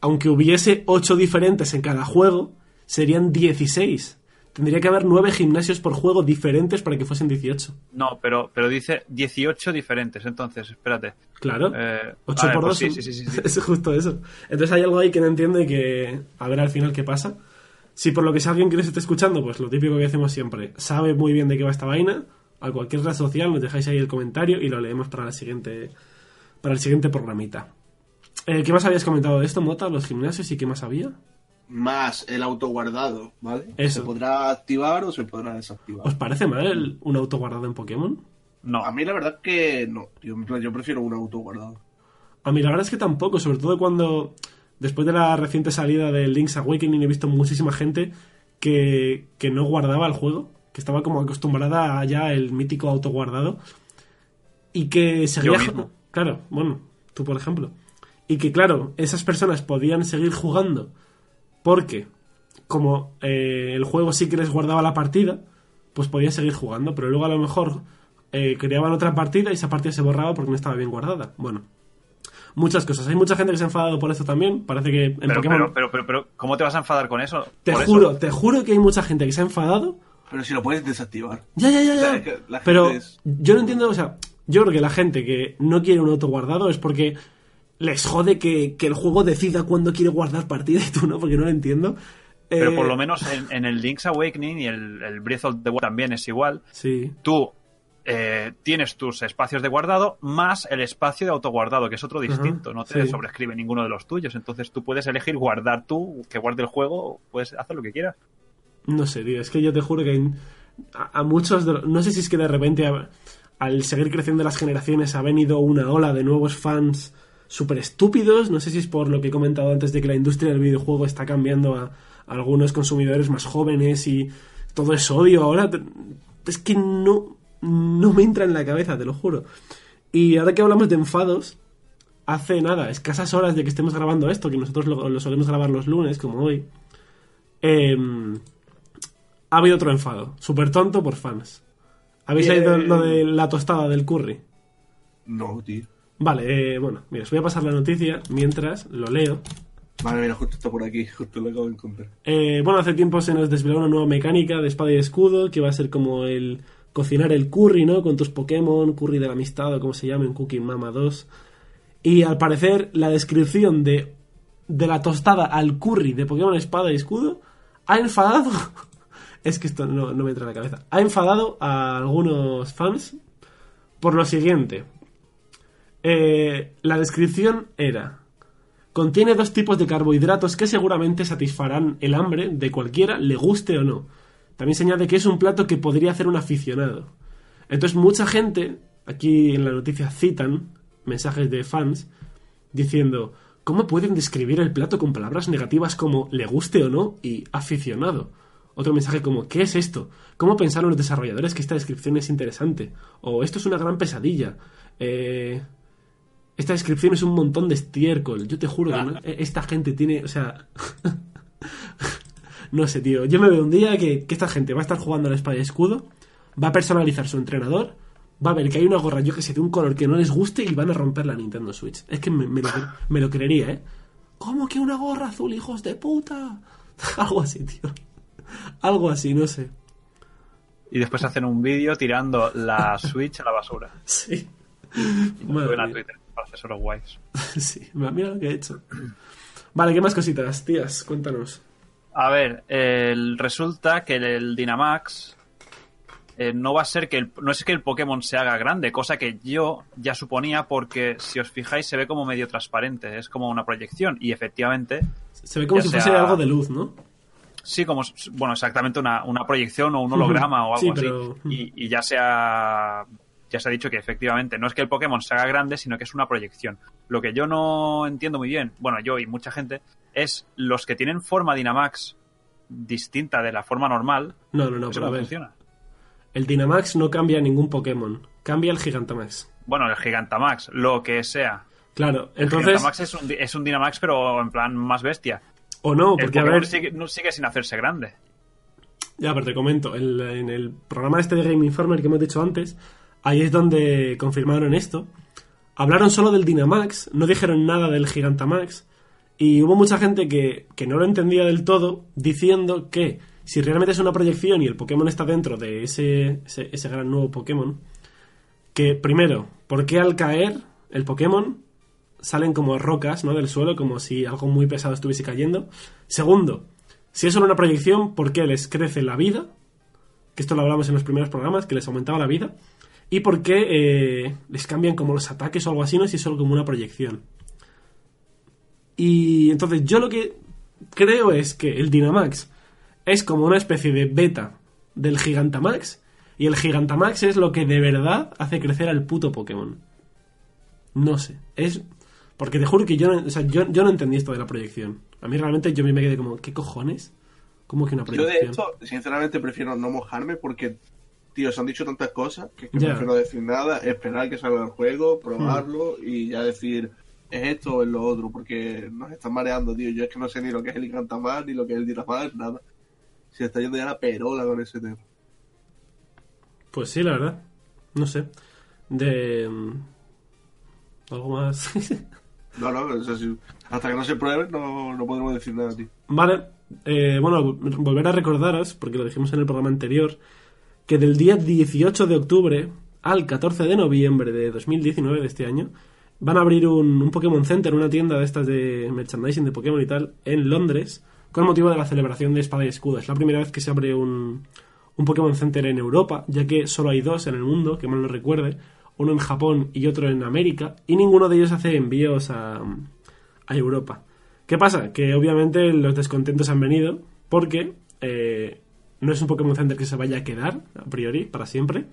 [SPEAKER 1] aunque hubiese 8 diferentes en cada juego, serían 16. Tendría que haber 9 gimnasios por juego diferentes para que fuesen 18.
[SPEAKER 3] No, pero, pero dice 18 diferentes, entonces, espérate.
[SPEAKER 1] Claro.
[SPEAKER 3] Eh,
[SPEAKER 1] 8
[SPEAKER 3] a ver,
[SPEAKER 1] por 2
[SPEAKER 3] pues sí, sí, sí, sí, sí.
[SPEAKER 1] Es justo eso. Entonces hay algo ahí que no entiendo y que a ver al final qué pasa. Si por lo que sea alguien que nos esté escuchando, pues lo típico que hacemos siempre, sabe muy bien de qué va esta vaina, a cualquier red social nos dejáis ahí el comentario y lo leemos para la siguiente para el siguiente programita. Eh, ¿Qué más habías comentado de esto, Mota? ¿Los gimnasios y qué más había?
[SPEAKER 2] Más el autoguardado, ¿vale?
[SPEAKER 1] Eso.
[SPEAKER 2] Se podrá activar o se podrá desactivar.
[SPEAKER 1] ¿Os parece mal el- un auto guardado en Pokémon?
[SPEAKER 3] No,
[SPEAKER 2] A mí la verdad que no. Yo, yo prefiero un autoguardado.
[SPEAKER 1] A mí la verdad es que tampoco, sobre todo cuando después de la reciente salida de Link's Awakening he visto muchísima gente que, que no guardaba el juego, que estaba como acostumbrada a ya el mítico autoguardado y que seguía... Claro, bueno, tú por ejemplo. Y que claro, esas personas podían seguir jugando porque como eh, el juego sí que les guardaba la partida, pues podían seguir jugando, pero luego a lo mejor eh, creaban otra partida y esa partida se borraba porque no estaba bien guardada. Bueno, muchas cosas. Hay mucha gente que se ha enfadado por esto también. Parece que en
[SPEAKER 3] pero,
[SPEAKER 1] Pokémon...
[SPEAKER 3] pero, pero, pero, pero, ¿cómo te vas a enfadar con eso?
[SPEAKER 1] te
[SPEAKER 3] Por
[SPEAKER 1] juro,
[SPEAKER 3] eso.
[SPEAKER 1] te juro que hay mucha gente que se ha enfadado.
[SPEAKER 2] Pero si lo puedes desactivar.
[SPEAKER 1] Ya, ya, ya,
[SPEAKER 2] O sea,
[SPEAKER 1] ya.
[SPEAKER 2] que
[SPEAKER 1] Pero
[SPEAKER 2] es-
[SPEAKER 1] yo no entiendo, o sea, yo creo que la gente que no quiere un auto guardado es porque les jode que, que el juego decida cuándo quiere guardar partida y tú no, porque no lo entiendo.
[SPEAKER 3] Pero
[SPEAKER 1] Eh,
[SPEAKER 3] por lo menos en, en el Link's Awakening y el, el Breath of the Wild también es igual.
[SPEAKER 1] Sí.
[SPEAKER 3] Tú eh, tienes tus espacios de guardado más el espacio de autoguardado, que es otro distinto. no te
[SPEAKER 1] sí.
[SPEAKER 3] sobrescribe ninguno de los tuyos. Entonces tú puedes elegir guardar tú, que guarde el juego, puedes hacer lo que quieras.
[SPEAKER 1] No sé, tío, es que yo te juro que a, muchos de No sé si es que de repente al seguir creciendo las generaciones ha venido una ola de nuevos fans súper estúpidos. No sé si es por lo que he comentado antes de que la industria del videojuego está cambiando a, algunos consumidores más jóvenes y todo es odio ahora. Es que no, no me entra en la cabeza, te lo juro. Y ahora que hablamos de enfados, hace nada, escasas horas de que estemos grabando esto, que nosotros lo, lo solemos grabar los lunes, como hoy. em, ha habido otro enfado. Súper tonto por fans. ¿Habéis
[SPEAKER 2] Bien.
[SPEAKER 1] oído lo de la tostada del curry?
[SPEAKER 2] No, tío.
[SPEAKER 1] Vale, eh, bueno, mira, os voy a pasar la noticia mientras lo leo.
[SPEAKER 2] Vale, mira, justo está por aquí. Justo lo acabo de encontrar.
[SPEAKER 1] Eh, bueno, hace tiempo se nos desveló una nueva mecánica de espada y escudo que va a ser como el cocinar el curry, ¿no? Con tus Pokémon, curry de la amistad o como se llame en Cooking Mama 2. Y al parecer la descripción de, de la tostada al curry de Pokémon espada y escudo ha enfadado... es que esto no, no me entra en la cabeza. Ha enfadado a algunos fans por lo siguiente. Eh, la descripción era Contiene dos tipos de carbohidratos que seguramente satisfarán el hambre de cualquiera, le guste o no. También se añade que es un plato que podría hacer un aficionado. Entonces mucha gente, aquí en la noticia citan mensajes de fans diciendo, ¿cómo pueden describir el plato con palabras negativas como le guste o no y aficionado? Otro mensaje como, ¿qué es esto? ¿Cómo pensaron los desarrolladores que esta descripción es interesante? O esto es una gran pesadilla. Eh, esta descripción es un montón de estiércol. Yo te juro que no- eh, esta gente tiene, o sea... no sé, tío. Yo me veo un día que, que esta gente va a estar jugando a la espada y escudo, va a personalizar su entrenador, va a ver que hay una gorra, yo que sé, de un color que no les guste y van a romper la Nintendo Switch. Es que me, me lo, me lo creería, ¿eh? ¿Cómo que una gorra azul, hijos de puta? Algo así, tío. Algo así, no sé.
[SPEAKER 3] Y después hacen un vídeo tirando la Switch a la basura.
[SPEAKER 1] Sí.
[SPEAKER 3] Y
[SPEAKER 1] Madre
[SPEAKER 3] suben a. Twitter para hacerse los guays.
[SPEAKER 1] Sí, mira lo que he hecho. Vale, ¿qué más cositas, tías? Cuéntanos.
[SPEAKER 3] A ver, resulta que el, Dynamax eh, no va a ser que el, no es que el Pokémon se haga grande, cosa que yo ya suponía porque si os fijáis se ve como medio transparente, es como una proyección y efectivamente
[SPEAKER 1] Se ve como si
[SPEAKER 3] sea-
[SPEAKER 1] fuese algo de luz, ¿no?
[SPEAKER 3] Sí como bueno exactamente una, una proyección o un holograma o algo
[SPEAKER 1] Sí,
[SPEAKER 3] así
[SPEAKER 1] pero-
[SPEAKER 3] y, y ya se ha ya se ha dicho que efectivamente no es que el Pokémon se haga grande sino que es una proyección lo que yo no entiendo muy bien bueno yo y mucha gente es los que tienen forma Dynamax distinta de la forma normal
[SPEAKER 1] No, no, no,
[SPEAKER 3] ¿Eso
[SPEAKER 1] pero a ver.
[SPEAKER 3] funciona?
[SPEAKER 1] El Dynamax no cambia ningún Pokémon. Cambia el Gigantamax.
[SPEAKER 3] Bueno, el Gigantamax, lo que sea.
[SPEAKER 1] Claro,
[SPEAKER 3] El
[SPEAKER 1] entonces...
[SPEAKER 3] Gigantamax es un, es un Dynamax, pero en plan más bestia.
[SPEAKER 1] O no,
[SPEAKER 3] el
[SPEAKER 1] porque a
[SPEAKER 3] Pokémon
[SPEAKER 1] ver...
[SPEAKER 3] sigue, no, sigue sin hacerse grande.
[SPEAKER 1] Ya, pero te comento, el- en el programa este de Game Informer que hemos dicho antes, ahí es donde confirmaron esto. Hablaron solo del Dynamax, no dijeron nada del Gigantamax, y hubo mucha gente que, que no lo entendía del todo, diciendo que si realmente es una proyección y el Pokémon está dentro de ese, ese, ese gran nuevo Pokémon, que primero, ¿por qué al caer el Pokémon salen como rocas ¿no? del suelo, como si algo muy pesado estuviese cayendo? Segundo, si es solo una proyección, ¿por qué les crece la vida? Que esto lo hablamos en los primeros programas, que les aumentaba la vida. ¿Y por qué eh, les cambian como los ataques o algo así, no? Si es solo como una proyección. Y entonces yo lo que creo es que el Dynamax es como una especie de beta del Gigantamax. Y el Gigantamax es lo que de verdad hace crecer al puto Pokémon. No sé. Es. Porque te juro que yo no, o sea, yo, yo no entendí esto de la proyección. A mí realmente yo me quedé como, ¿qué cojones? ¿Cómo que una
[SPEAKER 2] Yo de
[SPEAKER 1] proyección?
[SPEAKER 2] esto, sinceramente, prefiero no mojarme porque, tío, se han dicho tantas cosas que, que
[SPEAKER 1] Ya.
[SPEAKER 2] prefiero decir nada, esperar que salga el juego,
[SPEAKER 1] Hmm.
[SPEAKER 2] probarlo y ya decir, es esto o es lo otro, porque nos están mareando, tío. Yo es que no sé ni lo que es el Encantamar, ni lo que es el Dinamar, nada. Se está yendo ya la perola con ese tema.
[SPEAKER 1] Pues sí, la verdad. No sé. De. mm, Algo más.
[SPEAKER 2] No, no, si- hasta que no se pruebe no, no podremos decir nada, tío.
[SPEAKER 1] Vale, eh, bueno, volver a recordaros, porque lo dijimos en el programa anterior, que del día 18 de octubre al 14 de noviembre de 2019 de este año, van a abrir un, un Pokémon Center, una tienda de estas de merchandising de Pokémon y tal, en Londres, con motivo de la celebración de Espada y Escudo. Es la primera vez que se abre un, un Pokémon Center en Europa, ya que solo hay dos en el mundo, que mal no recuerde, uno en Japón y otro en América, y ninguno de ellos hace envíos a, a Europa. ¿Qué pasa? Que obviamente los descontentos han venido porque eh, no es un Pokémon Center que se vaya a quedar a priori para siempre,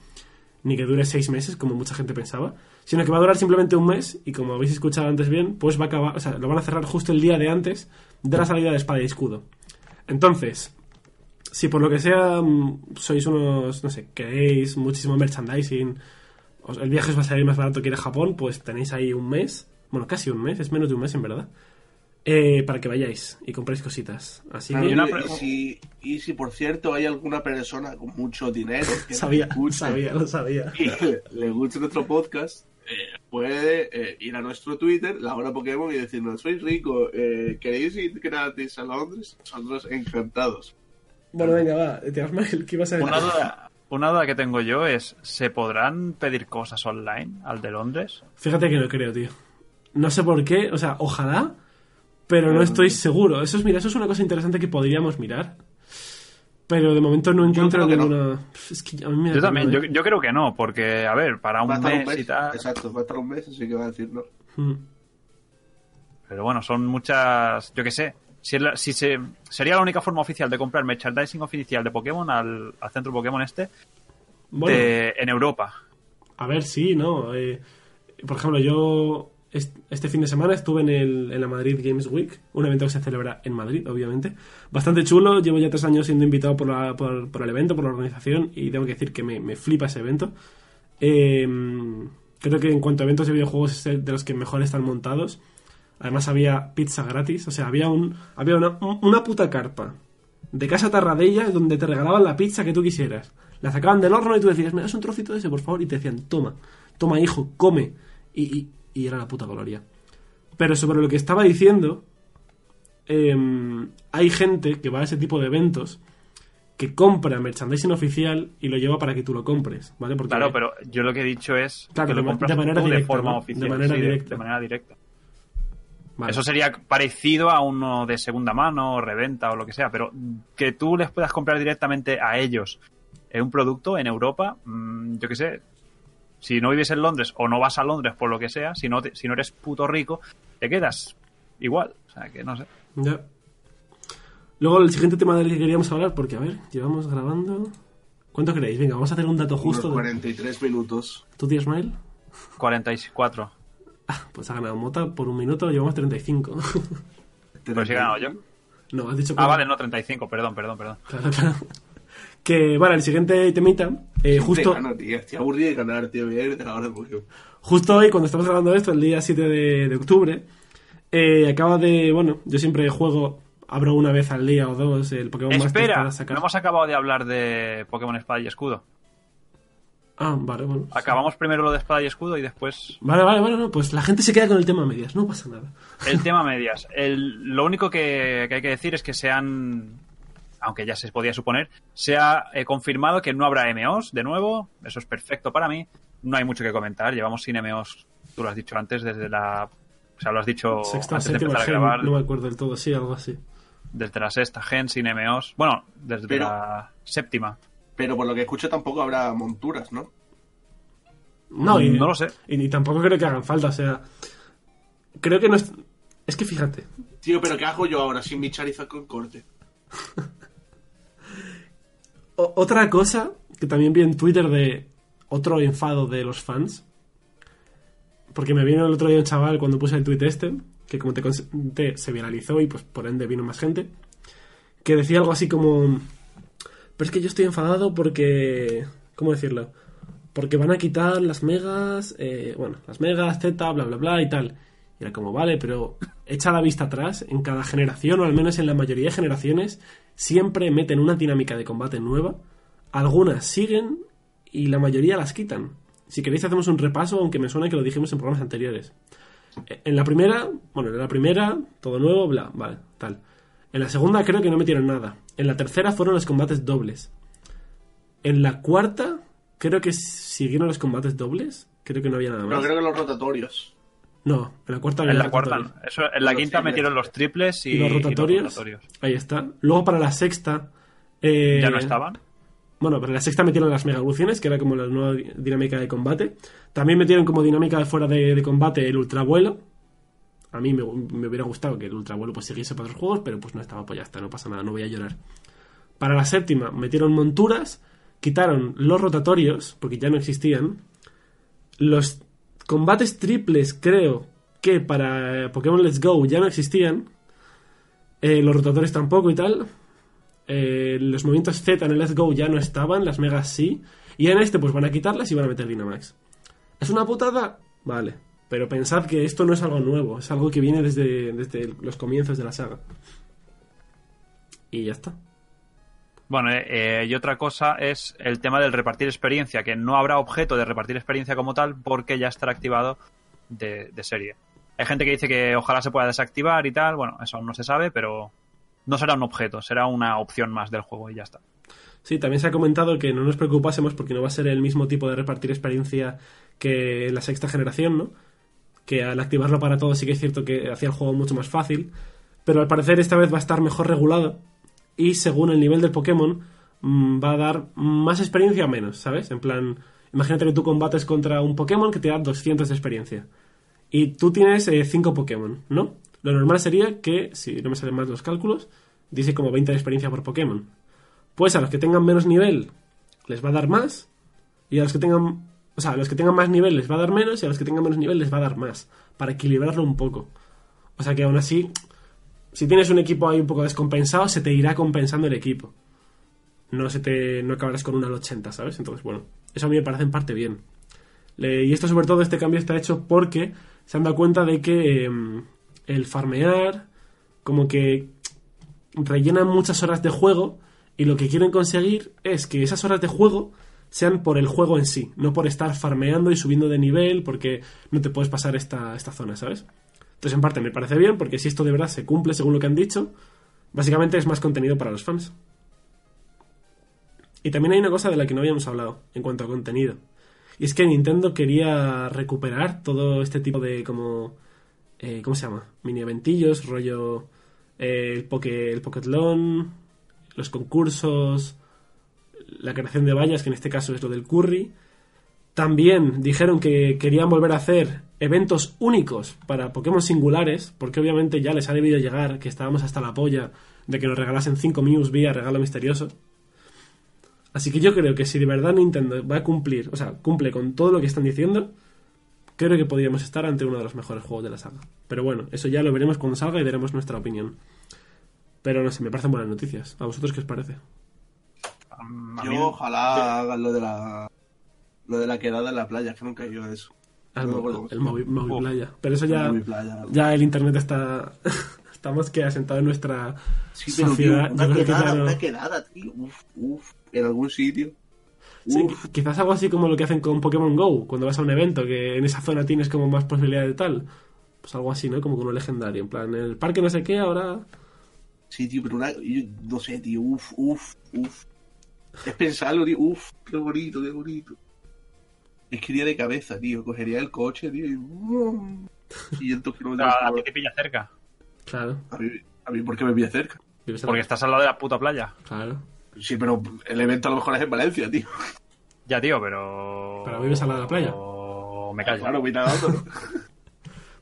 [SPEAKER 1] ni que dure seis meses como mucha gente pensaba, sino que va a durar simplemente un mes y como habéis escuchado antes bien, pues va a acabar, o sea, lo van a cerrar justo el día de antes de la salida de Espada y Escudo. Entonces, si por lo que sea mm, sois unos, no sé, queréis muchísimo merchandising, el viaje os va a salir más barato que ir a Japón, pues tenéis ahí un mes, bueno, casi un mes, es menos de un mes en verdad, eh, para que vayáis y compréis cositas. Así que
[SPEAKER 2] y,
[SPEAKER 3] una
[SPEAKER 2] y
[SPEAKER 3] pre-
[SPEAKER 2] si, y si, por cierto, hay alguna persona con mucho dinero que
[SPEAKER 1] sabía, sabía, lo sabía.
[SPEAKER 2] y le, le gusta nuestro podcast, eh, puede eh, ir a nuestro Twitter, la hora Pokémon, y decirnos, soy rico, eh, ¿queréis ir gratis a Londres? Nosotros encantados.
[SPEAKER 1] Bueno, venga, va, te Mael, ¿qué ibas a decir?
[SPEAKER 3] Una duda, una duda que tengo yo es, ¿se podrán pedir cosas online al de Londres?
[SPEAKER 1] Fíjate que no creo, tío. No sé por qué, o sea, ojalá, pero no estoy seguro. Eso es, mira, eso es una cosa interesante que podríamos mirar. Pero de momento no encuentro
[SPEAKER 2] no.
[SPEAKER 1] ninguna. Es que a mí me
[SPEAKER 3] Yo también,
[SPEAKER 1] pena,
[SPEAKER 3] yo, yo creo que no, porque, a ver, para un
[SPEAKER 2] Va a estar
[SPEAKER 3] mes,
[SPEAKER 2] un mes,
[SPEAKER 3] y tal...
[SPEAKER 2] exacto, va a estar un mes, así que va a decir no.
[SPEAKER 1] ¿eh? Mm.
[SPEAKER 3] Pero bueno, son muchas, yo qué sé. Si, la- si se, sería la única forma oficial de comprar merchandising oficial de Pokémon al, al centro Pokémon este
[SPEAKER 1] Bueno,
[SPEAKER 3] de- en Europa.
[SPEAKER 1] a ver, sí, ¿no? Eh, por ejemplo, yo est- este fin de semana estuve en, el, en la Madrid Games Week, un evento que se celebra en Madrid, obviamente. Bastante chulo, llevo ya tres años siendo invitado por, la- por, por el evento, por la organización, y tengo que decir que me, me flipa ese evento. Eh, creo que en cuanto a eventos de videojuegos es de los que mejor están montados. Además había pizza gratis, o sea, había un había una, un- una puta carpa de casa Tarradella donde te regalaban la pizza que tú quisieras. La sacaban del horno y tú decías, me das un trocito de ese, por favor, y te decían, toma, toma hijo, come. Y, y- y era la puta gloria. Pero sobre lo que estaba diciendo, em, hay gente que va a ese tipo de eventos que compra merchandising oficial y lo lleva para que tú lo compres, ¿vale? Porque
[SPEAKER 3] Claro, pero yo lo que he dicho es
[SPEAKER 1] Claro,
[SPEAKER 3] que lo
[SPEAKER 1] de
[SPEAKER 3] compras
[SPEAKER 1] de manera
[SPEAKER 3] tú de
[SPEAKER 1] directa,
[SPEAKER 3] forma
[SPEAKER 1] ¿no?
[SPEAKER 3] oficial.
[SPEAKER 1] De manera
[SPEAKER 3] sí,
[SPEAKER 1] directa.
[SPEAKER 3] de manera directa.
[SPEAKER 1] Vale.
[SPEAKER 3] Eso sería parecido a uno de segunda mano, o reventa o lo que sea, pero que tú les puedas comprar directamente a ellos eh, un producto en Europa, mm, yo qué sé, si no vives en Londres o no vas a Londres por lo que sea, si no, te- si no eres puto rico, te quedas igual. O sea, que no sé.
[SPEAKER 1] Ya. Luego el siguiente tema del que queríamos hablar, porque a ver, llevamos grabando. ¿Cuánto queréis? Venga, vamos a hacer un dato justo.
[SPEAKER 2] Unos
[SPEAKER 1] De...
[SPEAKER 2] 43 minutos.
[SPEAKER 1] ¿Tú, tío Ismael?
[SPEAKER 3] 44.
[SPEAKER 1] Ah, pues ha ganado Mota por un minuto, llevamos 35.
[SPEAKER 3] Pues sí he ganado yo.
[SPEAKER 1] no, has dicho
[SPEAKER 3] Ah,
[SPEAKER 1] que-
[SPEAKER 3] vale, no, 35, perdón, perdón, perdón.
[SPEAKER 1] Claro, claro. Que, vale, el siguiente temita, eh, justo,
[SPEAKER 2] Te gano, tío. Estoy aburrido de ganar, tío. Voy a ir de la hora de Pokémon.
[SPEAKER 1] justo hoy, cuando estamos grabando esto, el día 7 de, de octubre, eh, acaba de, bueno, yo siempre juego, abro una vez al día o dos el Pokémon Masters
[SPEAKER 3] Espera,
[SPEAKER 1] para
[SPEAKER 3] no hemos acabado de hablar de Pokémon Espada y Escudo.
[SPEAKER 1] Ah, vale, bueno.
[SPEAKER 3] Acabamos primero lo de Espada y Escudo y después
[SPEAKER 1] Vale, vale, vale, no, pues la gente se queda con el tema medias, no pasa nada.
[SPEAKER 3] El tema medias. El- lo único que, que hay que decir es que se han, aunque ya se podía suponer, se ha eh, confirmado que no habrá MOs de nuevo. Eso es perfecto para mí. No hay mucho que comentar. Llevamos sin MOs, tú lo has dicho antes, desde la... O sea, lo has dicho
[SPEAKER 1] Sexta,
[SPEAKER 3] antes de
[SPEAKER 1] séptima
[SPEAKER 3] empezar a grabar,
[SPEAKER 1] no me acuerdo del todo, sí, algo así.
[SPEAKER 3] desde la sexta gen sin MOs. Bueno, desde
[SPEAKER 2] Pero-
[SPEAKER 3] la séptima.
[SPEAKER 2] Pero por lo que escucho tampoco habrá monturas, ¿no?
[SPEAKER 1] No, y,
[SPEAKER 3] No lo sé.
[SPEAKER 1] Y ni tampoco creo que hagan falta, o sea... Creo que no es... Es que fíjate,
[SPEAKER 2] Tío, pero ¿qué hago yo ahora sin mi Charizard con corte?
[SPEAKER 1] O- otra cosa que también vi en Twitter de otro enfado de los fans. Porque me vino el otro día un chaval cuando puse el tweet este, que como te conté, se viralizó y pues por ende vino más gente. Que decía algo así como. Pero es que yo estoy enfadado porque. ¿Cómo decirlo? Porque van a quitar las megas. eh, bueno, las megas, Z, bla, bla, bla y tal. Y era como, vale, pero echa la vista atrás. En cada generación, o al menos en la mayoría de generaciones, siempre meten una dinámica de combate nueva. Algunas siguen y la mayoría las quitan. Si queréis hacemos un repaso, aunque me suena que lo dijimos en programas anteriores. Eh, En la primera, bueno, en la primera, todo nuevo, bla, vale, tal. En la segunda creo que no metieron nada. En la tercera fueron los combates dobles. En la cuarta, creo que siguieron los combates dobles. Creo que no había nada
[SPEAKER 2] Pero
[SPEAKER 1] más.
[SPEAKER 2] creo que los rotatorios.
[SPEAKER 1] No, en la cuarta había
[SPEAKER 3] En la cuarta, eso, en la
[SPEAKER 2] Los
[SPEAKER 3] quinta
[SPEAKER 2] triples.
[SPEAKER 3] metieron los triples y,
[SPEAKER 1] Y los
[SPEAKER 3] y
[SPEAKER 1] rotatorios.
[SPEAKER 3] rotatorios.
[SPEAKER 1] Ahí está. Luego para la sexta. eh,
[SPEAKER 3] ¿Ya no estaban?
[SPEAKER 1] Bueno, para la sexta metieron las mega evoluciones, que era como la nueva di- dinámica de combate. También metieron como dinámica de fuera de, de combate el ultravuelo. A mí me, hubiera gustado que el ultravuelo pues siguiese para otros juegos, pero pues no estaba, pues ya está, no pasa nada, no voy a llorar. Para la séptima metieron monturas, quitaron los rotatorios, porque ya no existían. Los combates triples, creo que para eh, Pokémon Let's Go ya no existían. Eh, los rotatorios tampoco y tal. Eh, los movimientos Z en el Let's Go ya no estaban, las megas sí. Y en este pues van a quitarlas y van a meter Dynamax. ¿Es una putada? Vale. Pero pensad que esto no es algo nuevo, es algo que viene desde, desde los comienzos de la saga. Y ya está.
[SPEAKER 3] Bueno, eh, eh, y otra cosa es el tema del repartir experiencia, que no habrá objeto de repartir experiencia como tal porque ya estará activado de, de serie. Hay gente que dice que ojalá se pueda desactivar y tal, bueno, eso aún no se sabe, pero no será un objeto, será una opción más del juego y ya está.
[SPEAKER 1] Sí, también se ha comentado que no nos preocupásemos porque no va a ser el mismo tipo de repartir experiencia que en la sexta generación, ¿no? Que al activarlo para todos sí que es cierto que hacía el juego mucho más fácil, pero al parecer esta vez va a estar mejor regulado y según el nivel del Pokémon mm, va a dar más experiencia o menos, ¿sabes? En plan, imagínate que tú combates contra un Pokémon que te da 200 de experiencia y tú tienes 5 Pokémon, ¿no? Lo normal sería que, si no me salen más los cálculos, dice como 20 de experiencia por Pokémon. Pues a los que tengan menos nivel les va a dar más, y a los que tengan. O sea, a los que tengan más nivel les va a dar menos, y a los que tengan menos nivel les va a dar más, para equilibrarlo un poco. O sea que aún así, si tienes un equipo ahí un poco descompensado, se te irá compensando el equipo. No se te no acabarás con una al 80, ¿sabes? Entonces, bueno, eso a mí me parece en parte bien. Y esto sobre todo, este cambio está hecho porque se han dado cuenta de que em, el farmear, como que rellenan muchas horas de juego y lo que quieren conseguir es que esas horas de juego sean por el juego en sí, no por estar farmeando y subiendo de nivel porque no te puedes pasar esta, esta zona, ¿sabes? Entonces en parte me parece bien porque si esto de verdad se cumple según lo que han dicho, básicamente es más contenido para los fans. Y también hay una cosa de la que no habíamos hablado en cuanto a contenido. Y es que Nintendo quería recuperar todo este tipo de como... eh, ¿Cómo se llama? Mini eventillos, rollo... eh, el, poke, el Poketlon, los concursos, la creación de vallas, que en este caso es lo del curry. También dijeron que querían volver a hacer eventos únicos para Pokémon singulares, porque obviamente ya les ha debido llegar que estábamos hasta la polla de que nos regalasen 5 Mews vía regalo misterioso. Así que yo creo que si de verdad Nintendo va a cumplir, o sea, cumple con todo lo que están diciendo, creo que podríamos estar ante uno de los mejores juegos de la saga. Pero bueno, eso ya lo veremos cuando salga y daremos nuestra opinión. Pero no sé, me parecen buenas noticias. ¿A vosotros qué os parece?
[SPEAKER 3] A
[SPEAKER 2] Yo
[SPEAKER 3] mí-
[SPEAKER 2] ojalá hagan lo de la lo de la quedada en la playa, que nunca he ido a eso.
[SPEAKER 1] Ah,
[SPEAKER 2] No
[SPEAKER 1] el, el móvil, playa. Pero eso ya,
[SPEAKER 2] Mi playa.
[SPEAKER 1] ya el internet está, está más que asentado en nuestra
[SPEAKER 2] Sí, pero tío,
[SPEAKER 1] sociedad.
[SPEAKER 2] una
[SPEAKER 1] Yo creo que
[SPEAKER 2] quedada,
[SPEAKER 1] no-
[SPEAKER 2] una quedada, tío. Uf, uf, en algún sitio.
[SPEAKER 1] Sí, quizás algo así como lo que hacen con Pokémon Go, cuando vas a un evento, que en esa zona tienes como más posibilidades de tal. Pues algo así, ¿no? Como con un legendario. En plan, el parque no sé qué, ahora.
[SPEAKER 2] sí, tío, pero una, yo no sé, tío, uf, uf, uf. Es pensarlo, tío, uf, qué bonito, qué bonito. Es que iría de cabeza, tío, cogería el coche, tío, y... ¡vum! 500
[SPEAKER 3] O
[SPEAKER 2] kilómetros
[SPEAKER 3] a ti te pilla cerca.
[SPEAKER 1] Claro.
[SPEAKER 2] A mí, a mí, ¿por qué me pilla cerca?
[SPEAKER 3] Porque estás al lado de la puta playa.
[SPEAKER 1] Claro.
[SPEAKER 2] Sí, pero el evento a lo mejor es en Valencia, tío.
[SPEAKER 3] Ya, tío, pero.
[SPEAKER 1] Pero vives al lado de la playa.
[SPEAKER 3] O me callo.
[SPEAKER 2] Claro, voy nadando.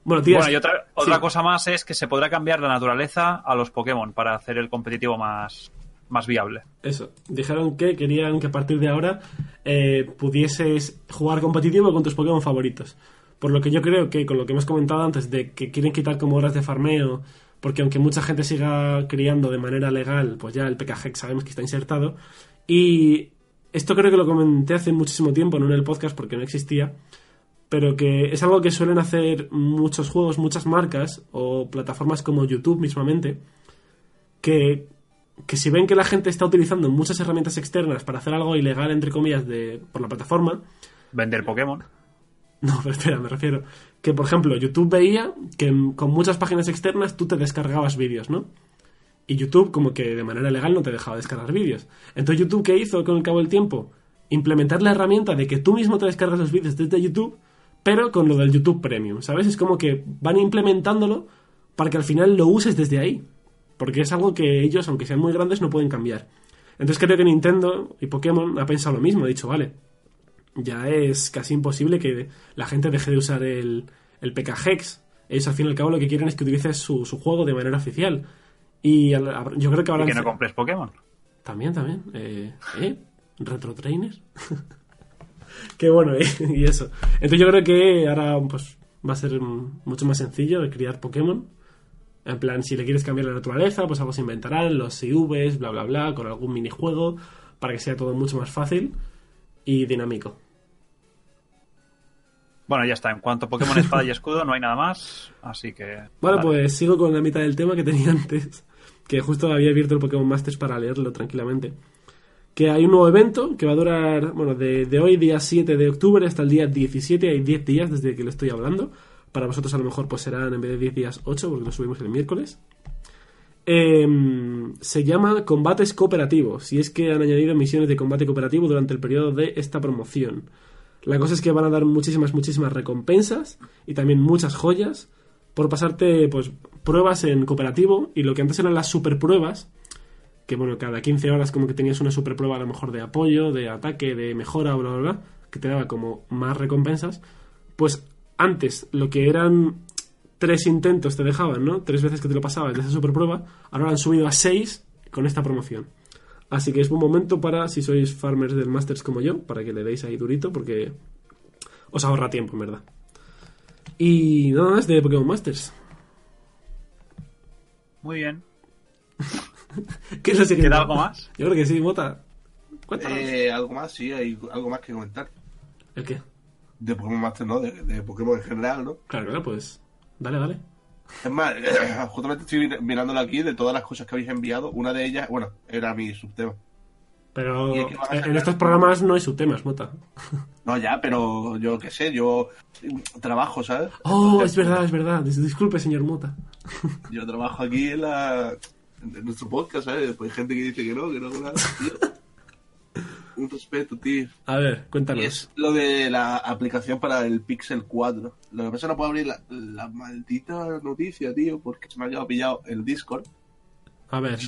[SPEAKER 1] Bueno, tío.
[SPEAKER 3] Bueno, y otra, otra
[SPEAKER 1] sí.
[SPEAKER 3] cosa más es que se podrá cambiar la naturaleza a los Pokémon para hacer el competitivo más, más viable.
[SPEAKER 1] Eso. Dijeron que querían que a partir de ahora eh, pudieses jugar competitivo con tus Pokémon favoritos. Por lo que yo creo que con lo que hemos comentado antes de que quieren quitar como horas de farmeo, porque aunque mucha gente siga criando de manera legal, pues ya el PKG sabemos que está insertado. Y esto creo que lo comenté hace muchísimo tiempo, no en el podcast porque no existía, pero que es algo que suelen hacer muchos juegos, muchas marcas o plataformas como YouTube mismamente, que, que si ven que la gente está utilizando muchas herramientas externas para hacer algo ilegal, entre comillas, de, por la plataforma,
[SPEAKER 3] Vender Pokémon.
[SPEAKER 1] no, pero espera, me refiero. Que, por ejemplo, YouTube veía que con muchas páginas externas tú te descargabas vídeos, ¿no? Y YouTube, como que de manera legal, no te dejaba descargar vídeos. Entonces, ¿YouTube qué hizo con el cabo del tiempo? Implementar la herramienta de que tú mismo te descargas los vídeos desde YouTube, pero con lo del YouTube Premium, ¿sabes? Es como que van implementándolo para que al final lo uses desde ahí. Porque es algo que ellos, aunque sean muy grandes, no pueden cambiar. Entonces creo que Nintendo y Pokémon ha pensado lo mismo. Ha dicho, vale, ya es casi imposible que la gente deje de usar el, el PKHex. Ellos al fin y al cabo lo que quieren es que utilices su, su juego de manera oficial. Y yo creo que
[SPEAKER 3] Y
[SPEAKER 1] ahora...
[SPEAKER 3] que no compres Pokémon.
[SPEAKER 1] También, también. Eh, ¿eh? ¿Retro Trainer? Qué bueno, ¿eh? y eso. Entonces yo creo que ahora pues va a ser mucho más sencillo de criar Pokémon. En plan, si le quieres cambiar la naturaleza, pues algo se inventarán, los IVs, bla, bla, bla, con algún minijuego, para que sea todo mucho más fácil y dinámico.
[SPEAKER 3] Bueno, ya está. En cuanto a Pokémon Espada y Escudo, no hay nada más. Así que.
[SPEAKER 1] Bueno,
[SPEAKER 3] vale.
[SPEAKER 1] pues sigo con la mitad del tema que tenía antes, que justo había abierto el Pokémon Masters para leerlo tranquilamente. Que hay un nuevo evento que va a durar, bueno, de, de hoy, día 7 de octubre, hasta el día 17, hay 10 días desde que lo estoy hablando. Para vosotros a lo mejor pues serán en vez de 10 días 8, porque lo subimos el miércoles. Em, se llama Combates Cooperativos, y es que han añadido misiones de combate cooperativo durante el periodo de esta promoción. La cosa es que van a dar muchísimas, muchísimas recompensas y también muchas joyas por pasarte pues pruebas en cooperativo y lo que antes eran las super pruebas, que bueno, cada 15 horas como que tenías una super prueba a lo mejor de apoyo, de ataque, de mejora, bla, bla, bla, que te daba como más recompensas, pues antes lo que eran tres intentos te dejaban, ¿no? Tres veces que te lo pasabas de esa super prueba. Ahora lo han subido a seis con esta promoción. Así que es buen momento para, si sois farmers del Masters como yo, para que le deis ahí durito, porque os ahorra tiempo, en verdad. Y nada más de Pokémon Masters.
[SPEAKER 3] Muy bien.
[SPEAKER 1] ¿Qué es lo siguiente?
[SPEAKER 3] ¿Queda algo más?
[SPEAKER 1] Yo creo que sí, Mota. Cuéntanos.
[SPEAKER 2] Eh, algo más, sí, hay algo más que comentar.
[SPEAKER 1] ¿El qué?
[SPEAKER 2] De Pokémon Master, no, de, de Pokémon en general, ¿no?
[SPEAKER 1] Claro, claro, pues. Dale, dale.
[SPEAKER 2] Es más, justamente estoy mirándolo aquí de todas las cosas que habéis enviado. Una de ellas, bueno, era mi subtema.
[SPEAKER 1] Pero
[SPEAKER 2] ¿Y es que van a
[SPEAKER 1] en estos programas no hay subtemas, Mota.
[SPEAKER 2] No, ya, pero yo qué sé, yo trabajo, ¿sabes?
[SPEAKER 1] Oh,
[SPEAKER 2] Entonces,
[SPEAKER 1] es verdad, es verdad. Dis- Disculpe, señor Mota.
[SPEAKER 2] Yo trabajo aquí en la en nuestro podcast, ¿sabes? Después hay gente que dice que no, que no, que tío. Un respeto, tío.
[SPEAKER 1] A ver,
[SPEAKER 2] Y
[SPEAKER 1] cuéntanos.
[SPEAKER 2] es lo de la aplicación para el Pixel 4. Lo que pasa es que no puedo abrir la, la maldita noticia, tío, porque se me ha quedado pillado el Discord.
[SPEAKER 1] A ver,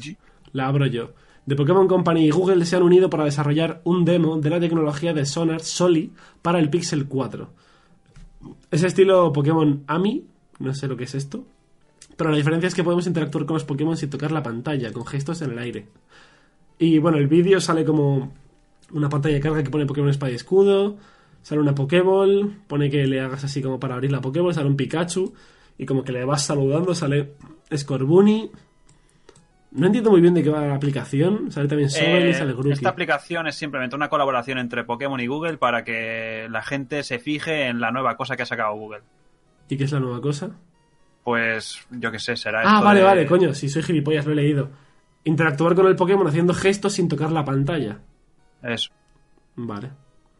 [SPEAKER 1] la abro yo. The Pokémon Company y Google se han unido para desarrollar un demo de la tecnología de Sonar Soli para el Pixel 4. Es estilo Pokémon AMI, no sé lo que es esto, pero la diferencia es que podemos interactuar con los Pokémon sin tocar la pantalla, con gestos en el aire. Y bueno, el vídeo sale como una pantalla de carga que pone Pokémon Espada y Escudo, sale una Pokéball, pone que le hagas así como para abrir la Pokéball, sale un Pikachu, y como que le vas saludando, sale Scorbunny. No entiendo muy bien de qué va la aplicación, sale también Sobel y
[SPEAKER 3] Eh,
[SPEAKER 1] sale Grookey.
[SPEAKER 3] esta aplicación es simplemente una colaboración entre Pokémon y Google para que la gente se fije en la nueva cosa que ha sacado Google.
[SPEAKER 1] ¿Y qué es la nueva cosa?
[SPEAKER 3] Pues yo qué sé, será
[SPEAKER 1] Ah,
[SPEAKER 3] esto
[SPEAKER 1] vale,
[SPEAKER 3] de-
[SPEAKER 1] vale, coño, si soy gilipollas, lo he leído. Interactuar con el Pokémon haciendo gestos sin tocar la pantalla.
[SPEAKER 3] Eso.
[SPEAKER 1] Vale.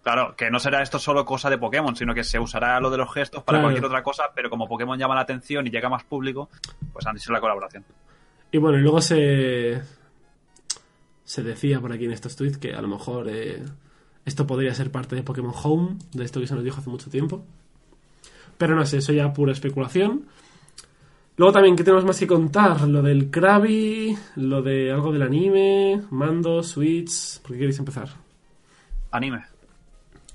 [SPEAKER 3] Claro, que no será esto solo cosa de Pokémon, sino que se usará lo de los gestos para
[SPEAKER 1] Claro.
[SPEAKER 3] cualquier otra cosa, pero como Pokémon llama la atención y llega más público, pues han hecho la colaboración.
[SPEAKER 1] Y bueno, y luego se. Se decía por aquí en estos tweets que a lo mejor eh, esto podría ser parte de Pokémon Home, de esto que se nos dijo hace mucho tiempo. Pero no sé, eso ya pura especulación. Luego también, ¿qué tenemos más que contar? Lo del Krabby, lo de algo del anime, mando, Switch. ¿Por qué queréis empezar?
[SPEAKER 3] Anime.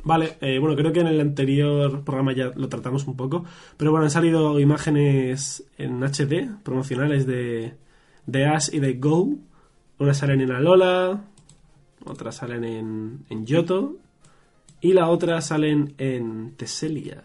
[SPEAKER 1] Vale, eh, bueno, creo que en el anterior programa ya lo tratamos un poco, pero bueno, han salido imágenes en HD promocionales de, de Ash y de Go. Unas salen en Alola, otras salen en, en Yoto y la otra salen en Tesselia.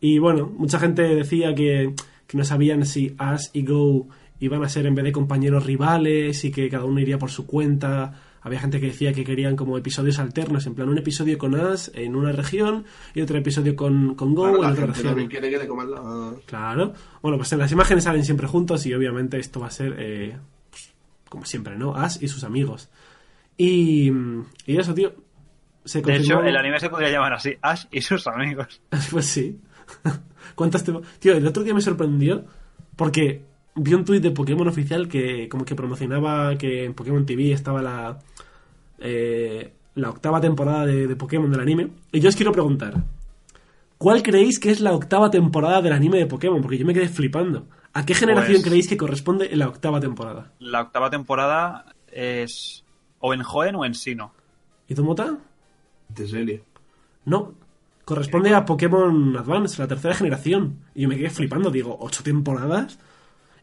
[SPEAKER 1] Y bueno, mucha gente decía que, que no sabían si Ash y Go iban a ser en vez de compañeros rivales y que cada uno iría por su cuenta. Había gente que decía que querían como episodios alternos, en plan un episodio con Ash en una región y otro episodio con, con Go
[SPEAKER 2] Claro,
[SPEAKER 1] en
[SPEAKER 2] la
[SPEAKER 1] otra
[SPEAKER 2] gente
[SPEAKER 1] región.
[SPEAKER 2] quiere que le coman la...
[SPEAKER 1] Claro. Bueno, pues en las imágenes salen siempre juntos y obviamente esto va a ser, eh, pues, como siempre, ¿no? Ash y sus amigos. Y, y eso, tío. Se
[SPEAKER 3] De hecho, el anime se podría llamar así, Ash y sus amigos.
[SPEAKER 1] Pues sí. ¿Cuántas te... Tío, el otro día me sorprendió porque vi un tuit de Pokémon oficial que como que promocionaba que en Pokémon TV estaba la eh, la octava temporada de, de Pokémon del anime. Y yo os quiero preguntar, ¿cuál creéis que es la octava temporada del anime de Pokémon? Porque yo me quedé flipando. ¿A qué generación
[SPEAKER 3] Pues-
[SPEAKER 1] creéis que corresponde la octava temporada?
[SPEAKER 3] La octava temporada es o en Joen o en Sino.
[SPEAKER 1] ¿Y tú, Mota?
[SPEAKER 2] De serie.
[SPEAKER 1] No. Corresponde a Pokémon Advance, la tercera generación. Y yo me quedé flipando, digo, ¿ocho temporadas?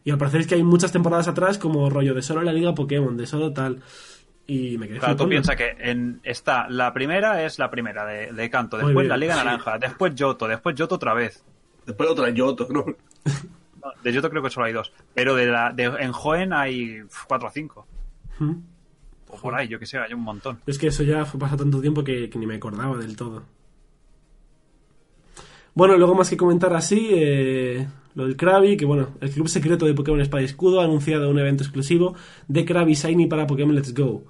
[SPEAKER 1] Y al parecer es que hay muchas temporadas atrás, como rollo de solo la Liga Pokémon, de solo tal. Y me quedé
[SPEAKER 3] Claro, tú piensas que en, está la primera es la primera de, de Canto, después la Liga Naranja, después Yoto, después Yoto otra vez.
[SPEAKER 2] Después otra Yoto, ¿no?
[SPEAKER 3] No, de Yoto creo que solo hay dos. Pero de la, de, en Joen hay cuatro o cinco.
[SPEAKER 1] ¿Mm?
[SPEAKER 3] O por ahí, yo que sé, hay un montón.
[SPEAKER 1] Es que eso ya fue pasado tanto tiempo que, que ni me acordaba del todo. Bueno, luego más que comentar así, eh, lo del Krabby, que bueno, el club secreto de Pokémon Espada y Escudo ha anunciado un evento exclusivo de Krabby Shiny para Pokémon Let's Go.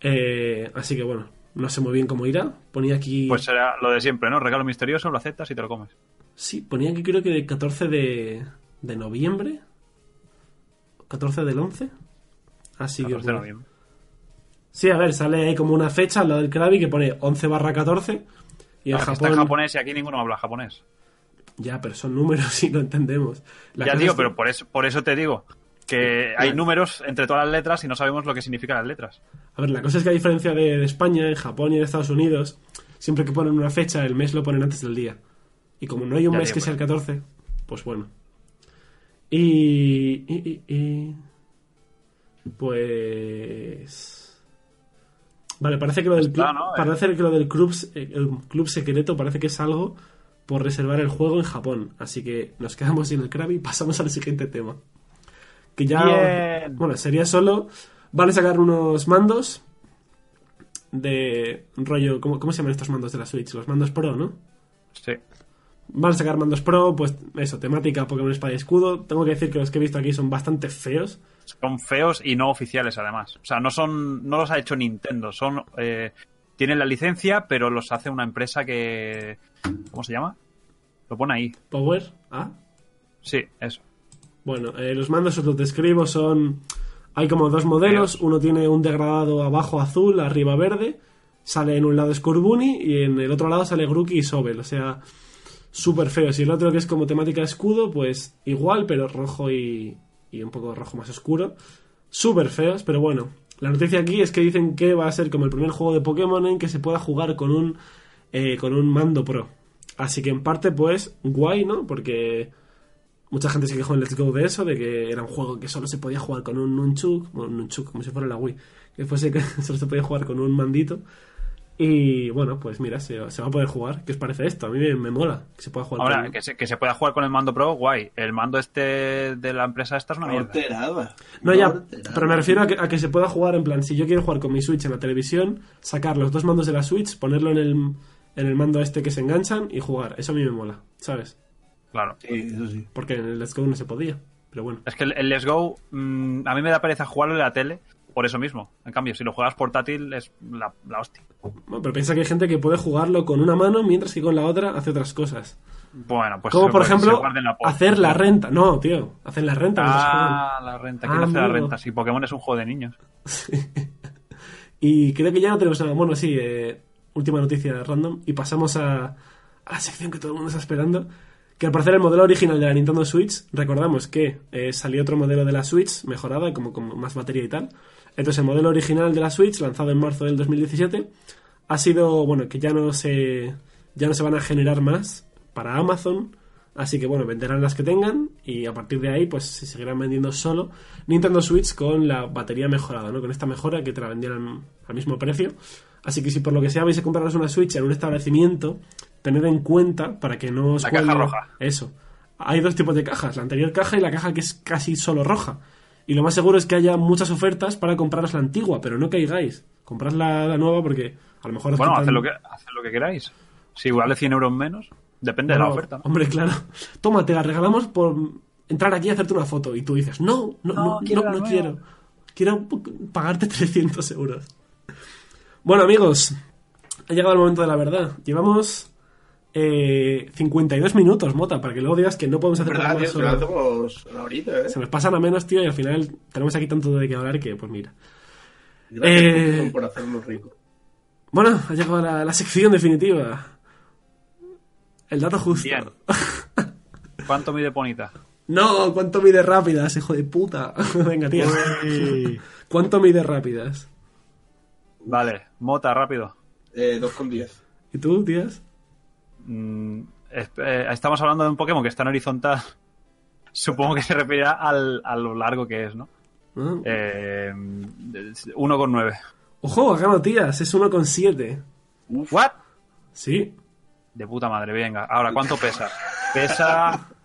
[SPEAKER 1] Eh, así que bueno, no sé muy bien cómo irá. Ponía aquí...
[SPEAKER 3] Pues será lo de siempre, ¿no? Regalo misterioso, lo aceptas y te lo comes.
[SPEAKER 1] Sí, ponía aquí creo que del 14 de, de noviembre. 14 del 11. Así que...
[SPEAKER 3] 14 de
[SPEAKER 1] bueno.
[SPEAKER 3] noviembre.
[SPEAKER 1] Sí, a ver, sale ahí como una fecha al lado del Krabby que pone 11 barra 14. Y en Japón...
[SPEAKER 3] Está en japonés y aquí ninguno habla japonés.
[SPEAKER 1] Ya, pero son números y lo entendemos. La
[SPEAKER 3] ya,
[SPEAKER 1] es que-
[SPEAKER 3] pero por eso, por eso te digo que hay números entre todas las letras y no sabemos lo que significan las letras.
[SPEAKER 1] A ver, la cosa es que a diferencia de, de España, en Japón y en Estados Unidos, siempre que ponen una fecha, el mes lo ponen antes del día. Y como no hay un
[SPEAKER 3] Ya,
[SPEAKER 1] mes que sea el
[SPEAKER 3] pues.
[SPEAKER 1] 14, pues bueno. Y, y- y- y- Pues... Vale, parece que lo del club,
[SPEAKER 3] ¿no?
[SPEAKER 1] parece que lo del club, eh, el club secreto parece que es algo por reservar el juego en Japón. Así que nos quedamos sin el Krabi y pasamos al siguiente tema. Que ya...
[SPEAKER 3] Bien.
[SPEAKER 1] Bueno, sería solo... Van a sacar unos mandos de rollo... ¿cómo, ¿Cómo se llaman estos mandos de la Switch? Los mandos Pro, ¿no?
[SPEAKER 3] Sí.
[SPEAKER 1] Van a sacar mandos Pro, pues eso, temática Pokémon Espada y Escudo. Tengo que decir que los que he visto aquí son bastante feos.
[SPEAKER 3] Son feos y no oficiales, además. O sea, no son, no los ha hecho Nintendo. Son, eh, tienen la licencia, pero los hace una empresa que, ¿cómo se llama? Lo pone ahí.
[SPEAKER 1] Power, ¿ah?
[SPEAKER 3] Sí, eso.
[SPEAKER 1] Bueno, eh, los mandos os los describo, son... Hay como dos modelos, uno tiene un degradado abajo azul, arriba verde, sale en un lado Scorbunny y en el otro lado sale Grookey y Sobel, o sea, súper feos. Y el otro que es como temática escudo, pues igual, pero rojo y, y un poco rojo más oscuro. Súper feos, pero bueno. La noticia aquí es que dicen que va a ser como el primer juego de Pokémon en que se pueda jugar con un, eh, con un mando pro. Así que en parte, pues, guay, ¿no? Porque mucha gente se quejó en Let's Go de eso, de que era un juego que solo se podía jugar con un Nunchuk, bueno, un Nunchuk como si fuera la Wii, que fuese que solo se podía jugar con un mandito. Y bueno, pues mira, se, se va a poder jugar. ¿Qué os parece esto? A mí me, me mola que se pueda jugar
[SPEAKER 3] Ahora,
[SPEAKER 1] con...
[SPEAKER 3] que se, que se pueda jugar con el mando Pro, guay. El mando este de la empresa esta es una
[SPEAKER 2] No
[SPEAKER 3] mierda.
[SPEAKER 1] No, ya, pero me refiero a que, a que se pueda jugar en plan, si yo quiero jugar con mi Switch en la televisión, sacar los dos mandos de la Switch, ponerlo en el, en el mando este que se enganchan y jugar. Eso a mí me mola, ¿sabes?
[SPEAKER 3] Claro.
[SPEAKER 2] Sí, eso sí.
[SPEAKER 1] Porque en el Let's Go no se podía. Pero bueno.
[SPEAKER 3] Es que el, el Let's Go, mm, a mí me da pereza jugarlo en la tele por eso mismo. En cambio, si lo juegas portátil es la, la hostia.
[SPEAKER 1] Bueno, pero piensa que hay gente que puede jugarlo con una mano mientras que con la otra hace otras cosas.
[SPEAKER 3] Bueno, pues
[SPEAKER 1] Como por ejemplo,
[SPEAKER 3] la
[SPEAKER 1] hacer la renta. No, tío, hacer la renta.
[SPEAKER 3] Ah, la renta.
[SPEAKER 1] Ah,
[SPEAKER 3] ¿Quién hace la renta? Si Pokémon es un juego de niños.
[SPEAKER 1] Y creo que ya no tenemos nada. Bueno, sí, eh, última noticia random. Y pasamos a, a la sección que todo el mundo está esperando. Que al parecer el modelo original de la Nintendo Switch, recordamos que eh, salió otro modelo de la Switch mejorada, como con más batería y tal. Entonces el modelo original de la Switch, lanzado en marzo del 2017, ha sido, bueno, que ya no se, ya no se van a generar más para Amazon. Así que bueno, venderán las que tengan y a partir de ahí pues se seguirán vendiendo solo Nintendo Switch con la batería mejorada, ¿no? Con esta mejora que te la vendieran al mismo precio. Así que si por lo que sea vais a compraros una Switch en un establecimiento, tened en cuenta para que no os
[SPEAKER 3] La caja roja.
[SPEAKER 1] Eso. Hay dos tipos de cajas, la anterior caja y la caja que es casi solo roja. Y lo más seguro es que haya muchas ofertas para compraros la antigua, pero no caigáis. Comprad la, la nueva porque a lo mejor
[SPEAKER 3] Bueno,
[SPEAKER 1] quitan-
[SPEAKER 3] haced lo, que, haced lo que queráis. Si vale 100 euros menos, depende de la oferta. ¿no?
[SPEAKER 1] Hombre, claro. Toma, te la regalamos por entrar aquí y hacerte una foto. Y tú dices, no, no, no,
[SPEAKER 3] No,
[SPEAKER 1] no,
[SPEAKER 3] quiero
[SPEAKER 1] no quiero. Quiero pagarte 300 euros. Bueno, amigos, ha llegado el momento de la verdad. Llevamos eh, 52 minutos, Mota, para que luego digas que no podemos hacer
[SPEAKER 2] horita, ¿eh?
[SPEAKER 1] Se nos pasan a menos, tío, y al final tenemos aquí tanto de qué hablar que, pues mira.
[SPEAKER 2] Gracias
[SPEAKER 1] Eh,
[SPEAKER 2] por hacernos ricos.
[SPEAKER 1] Bueno, ha llegado la, la sección definitiva. El dato justo.
[SPEAKER 3] Bien. ¿Cuánto mide Ponita?
[SPEAKER 1] No, ¿cuánto mide rápidas, hijo de puta? Venga, tío. ¿Cuánto mide rápidas?
[SPEAKER 3] Vale, Mota, rápido.
[SPEAKER 2] Eh, 2,10.
[SPEAKER 1] ¿Y tú, tías?
[SPEAKER 3] Mm, es- eh, estamos hablando de un Pokémon que está en horizontal. Supongo que se referirá al, a lo largo que es, ¿no?
[SPEAKER 1] ¿No?
[SPEAKER 3] Eh, 1,9.
[SPEAKER 1] Ojo, ganado tías, es 1,7.
[SPEAKER 3] ¿What?
[SPEAKER 1] Sí.
[SPEAKER 3] De puta madre, venga. Ahora, ¿cuánto pesa? Pesa.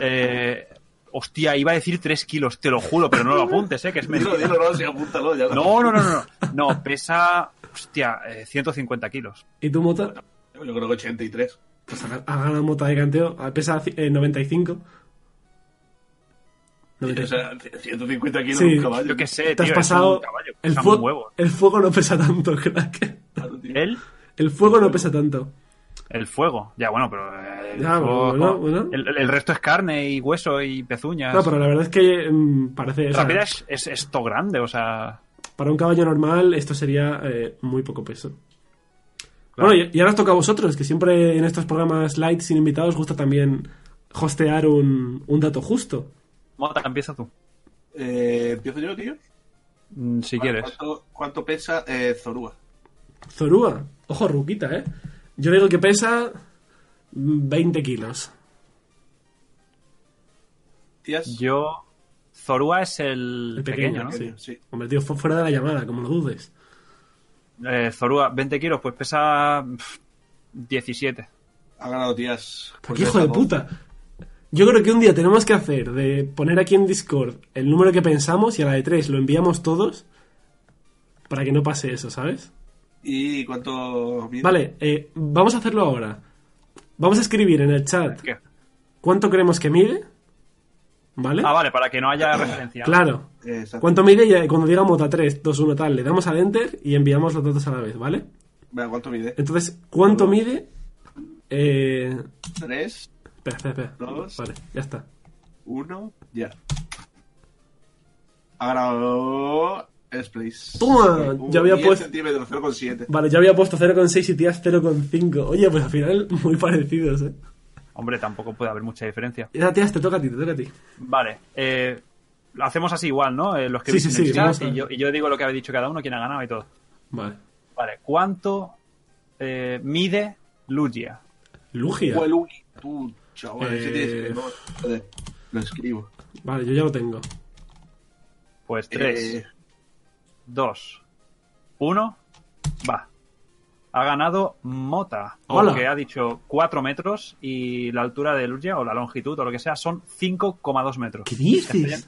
[SPEAKER 3] Eh, hostia, iba a decir 3 kilos, te lo juro, pero no lo apuntes, ¿eh? Que es
[SPEAKER 2] Dilo,
[SPEAKER 3] mentira.
[SPEAKER 2] dilo, no, sí, apúntalo. Ya lo-
[SPEAKER 3] No, no, no, no. No, No, pesa. Hostia, eh, 150 kilos.
[SPEAKER 1] ¿Y tú, Mota?
[SPEAKER 2] Yo creo que 83.
[SPEAKER 1] Pues ha, ha ganado Mota de canteo, pesa eh, 95.
[SPEAKER 2] O
[SPEAKER 1] 95.
[SPEAKER 2] sea, 150 kilos
[SPEAKER 1] Sí.
[SPEAKER 2] un caballo.
[SPEAKER 3] Yo qué sé,
[SPEAKER 1] Te
[SPEAKER 3] tío.
[SPEAKER 1] has pasado.
[SPEAKER 3] un caballo,
[SPEAKER 1] El, fuego,
[SPEAKER 3] huevo.
[SPEAKER 1] el fuego no pesa tanto, crack.
[SPEAKER 3] ¿El?
[SPEAKER 1] El fuego no pesa tanto.
[SPEAKER 3] El fuego. Ya, bueno, pero. eh, el,
[SPEAKER 1] Ya,
[SPEAKER 3] fuego-
[SPEAKER 1] bueno, bueno.
[SPEAKER 3] El, el resto es carne y hueso y pezuñas.
[SPEAKER 1] No, pero la verdad es que mm, parece. o sea,
[SPEAKER 3] Rápida es, es esto grande, o sea.
[SPEAKER 1] Para un caballo normal, esto sería eh, muy poco peso.
[SPEAKER 3] Claro.
[SPEAKER 1] Bueno, y, y ahora os toca a vosotros, que siempre en estos programas light sin invitados gusta también hostear un, un dato justo.
[SPEAKER 3] Mota, empieza tú.
[SPEAKER 2] Eh, ¿Empiezo yo, tío?
[SPEAKER 3] Mm, Si quieres.
[SPEAKER 2] ¿Cuánto, cuánto pesa eh, Zorua?
[SPEAKER 1] Zorúa, ojo, ruquita, ¿eh? Yo digo que pesa mm, 20 kilos.
[SPEAKER 2] Tías,
[SPEAKER 3] Yo. Zorua es el,
[SPEAKER 1] El
[SPEAKER 3] pequeño,
[SPEAKER 1] pequeño,
[SPEAKER 3] ¿no?
[SPEAKER 1] sí.
[SPEAKER 2] sí.
[SPEAKER 1] Hombre, tío, fue fuera de la llamada, como lo dudes.
[SPEAKER 3] Eh, Zorua, 20 kilos, pues pesa pf, 17.
[SPEAKER 2] Ha ganado tías.
[SPEAKER 1] ¿Qué
[SPEAKER 2] Porque
[SPEAKER 1] hijo de puta? Yo creo que un día tenemos que hacer de poner aquí en Discord el número que pensamos y a la de tres lo enviamos todos para que no pase eso, ¿sabes?
[SPEAKER 2] ¿Y cuánto mide?
[SPEAKER 1] Vale, eh, vamos a hacerlo ahora. Vamos a escribir en el chat
[SPEAKER 3] ¿Qué?
[SPEAKER 1] cuánto creemos que mide. ¿Vale?
[SPEAKER 3] Ah, vale, para que no haya referencia.
[SPEAKER 1] Claro.
[SPEAKER 2] Exacto.
[SPEAKER 1] ¿Cuánto mide? Cuando diga Mota 3, 2, 1 tal, le damos al enter y enviamos los datos a la vez, ¿vale?
[SPEAKER 2] Venga, ¿cuánto mide?
[SPEAKER 1] Entonces, ¿cuánto mide? Eh...
[SPEAKER 2] Tres,
[SPEAKER 1] Espera, espera, espera.
[SPEAKER 2] Dos.
[SPEAKER 1] Vale, ya está.
[SPEAKER 2] uno, ya. Ha ganado Space.
[SPEAKER 1] Toma, ya había puesto-
[SPEAKER 2] centímetros, 0,7.
[SPEAKER 1] Vale, yo había puesto 0,6 y tías 0,5. Oye, pues al final muy parecidos, ¿eh?
[SPEAKER 3] Hombre, tampoco puede haber mucha diferencia.
[SPEAKER 1] Ya, te toca a ti, te toca a ti.
[SPEAKER 3] Vale, eh, lo hacemos así igual, ¿no? Eh, los que
[SPEAKER 1] Sí,
[SPEAKER 3] dicen
[SPEAKER 1] sí, sí,
[SPEAKER 3] y, yo, y yo digo lo que habéis dicho cada uno, quién ha ganado y todo.
[SPEAKER 1] Vale.
[SPEAKER 3] Vale, ¿cuánto eh, mide Lugia?
[SPEAKER 1] Lugia.
[SPEAKER 2] Tú, chaval,
[SPEAKER 1] Eh.
[SPEAKER 2] tienes que- Lo escribo.
[SPEAKER 1] Vale, yo ya lo tengo.
[SPEAKER 3] Pues 3,
[SPEAKER 2] Eh,
[SPEAKER 3] 2, 1, va. Ha ganado Mota,
[SPEAKER 1] Hola.
[SPEAKER 3] porque ha dicho 4 metros y la altura de Lugia, o la longitud, o lo que sea, son 5,2 metros.
[SPEAKER 1] ¿Qué dices?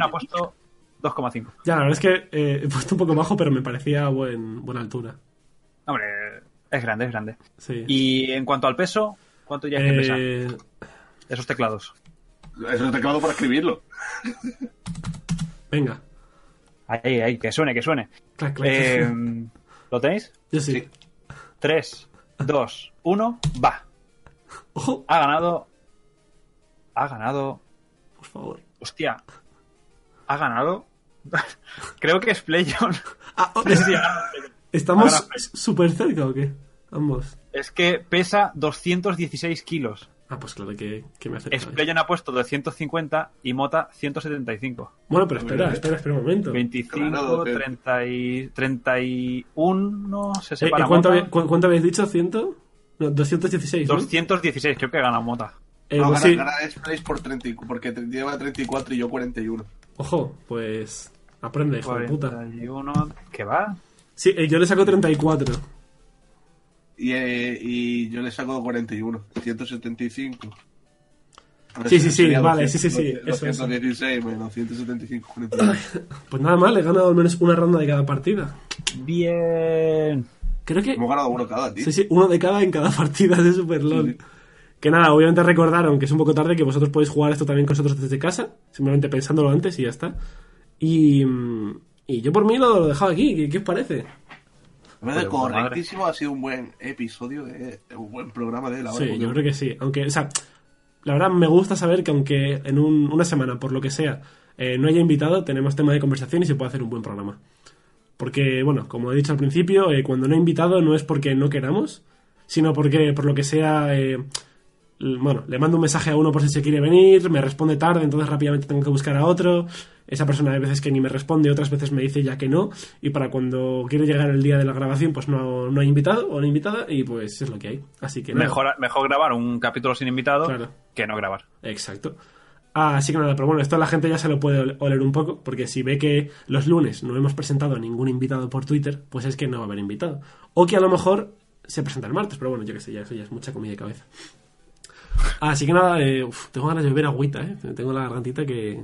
[SPEAKER 3] Ha puesto 2,5.
[SPEAKER 1] Ya, la verdad es que eh, he puesto un poco bajo, pero me parecía buen, buena altura.
[SPEAKER 3] Hombre, es grande, es grande.
[SPEAKER 1] Sí.
[SPEAKER 3] Y en cuanto al peso, ¿cuánto ya que pesa?
[SPEAKER 1] Eh,
[SPEAKER 3] Esos teclados.
[SPEAKER 2] Es un teclado para escribirlo.
[SPEAKER 1] venga.
[SPEAKER 3] Ahí, ahí, que suene, que suene.
[SPEAKER 1] Clac, clac.
[SPEAKER 3] Eh, ¿Lo tenéis?
[SPEAKER 1] yo sí.
[SPEAKER 2] sí.
[SPEAKER 3] 3, 2, 1, va.
[SPEAKER 1] Ojo,
[SPEAKER 3] Ha ganado. Ha ganado.
[SPEAKER 1] por favor.
[SPEAKER 3] Hostia. Ha ganado. Creo que es Playon.
[SPEAKER 1] Ah, oh,
[SPEAKER 3] Sí.
[SPEAKER 1] ¿Estamos súper cerca o qué? Ambos.
[SPEAKER 3] Es que pesa 216 kilos.
[SPEAKER 1] Ah, pues claro que, que me acerca.
[SPEAKER 3] Splayon ha puesto 250 y Mota 175.
[SPEAKER 1] Bueno, pero espera, espera, espera un momento.
[SPEAKER 3] 25,
[SPEAKER 2] Claro, que-
[SPEAKER 3] 30 y, 31 se
[SPEAKER 1] Eh,
[SPEAKER 3] separa
[SPEAKER 1] ¿y cuánto,
[SPEAKER 3] Mota.
[SPEAKER 1] había- cu- cuánto habéis dicho? ¿100? No, 216, ¿no?
[SPEAKER 3] 216, creo que gana Mota.
[SPEAKER 1] Eh,
[SPEAKER 2] no,
[SPEAKER 1] pues
[SPEAKER 2] gana,
[SPEAKER 1] sí.
[SPEAKER 2] gana por 30, y- porque lleva 34 y yo 41.
[SPEAKER 1] Ojo, pues aprende, hijo de puta.
[SPEAKER 3] 41, ¿qué va?
[SPEAKER 1] Sí, eh, yo le saco 34.
[SPEAKER 2] Y, eh, y yo le saco 41, 175. A ver,
[SPEAKER 1] Sí, sí, sí,
[SPEAKER 2] sería
[SPEAKER 1] vale,
[SPEAKER 2] 200,
[SPEAKER 1] sí, sí, sí, eso, eso.
[SPEAKER 2] 216 menos 175, 41.
[SPEAKER 1] Pues nada mal, he ganado al menos una ronda de cada partida.
[SPEAKER 3] Bien.
[SPEAKER 1] Creo que...
[SPEAKER 2] Hemos ganado uno cada, tío.
[SPEAKER 1] Sí, sí, uno de cada en cada partida de Super LOL.
[SPEAKER 2] Sí, sí.
[SPEAKER 1] Que nada, obviamente recordar, aunque es un poco tarde, que vosotros podéis jugar esto también con nosotros desde casa, simplemente pensándolo antes y ya está. Y, y yo por mí lo, lo he dejado aquí, ¿qué, qué os parece?
[SPEAKER 3] Madre.
[SPEAKER 2] correctísimo, ha sido un buen episodio, de, un buen programa de la hora.
[SPEAKER 1] Sí, yo creo que sí. Aunque, o sea, la verdad me gusta saber que aunque en un- una semana, por lo que sea, eh, no haya invitado, tenemos tema de conversación y se puede hacer un buen programa. Porque, bueno, como he dicho al principio, eh, cuando no he invitado no es porque no queramos, sino porque, por lo que sea, eh, bueno, le mando un mensaje a uno por si se quiere venir, me responde tarde, entonces rápidamente tengo que buscar a otro. Esa persona hay veces que ni me responde, otras veces me dice ya que no. Y para cuando quiere llegar el día de la grabación, pues no, no hay invitado o no invitada, y pues es lo que hay. Así que nada.
[SPEAKER 3] Mejor, mejor grabar un capítulo sin invitado
[SPEAKER 1] Claro.
[SPEAKER 3] que no grabar.
[SPEAKER 1] Exacto. Ah, Así que nada, pero bueno, esto la gente ya se lo puede ol- oler un poco, porque si ve que los lunes no hemos presentado a ningún invitado por Twitter, pues es que no va a haber invitado. O que a lo mejor se presenta el martes, pero bueno, yo que sé, ya, eso ya es mucha comida de cabeza. Así que nada, eh, uf, tengo ganas de beber agüita, ¿eh? Tengo la gargantita que...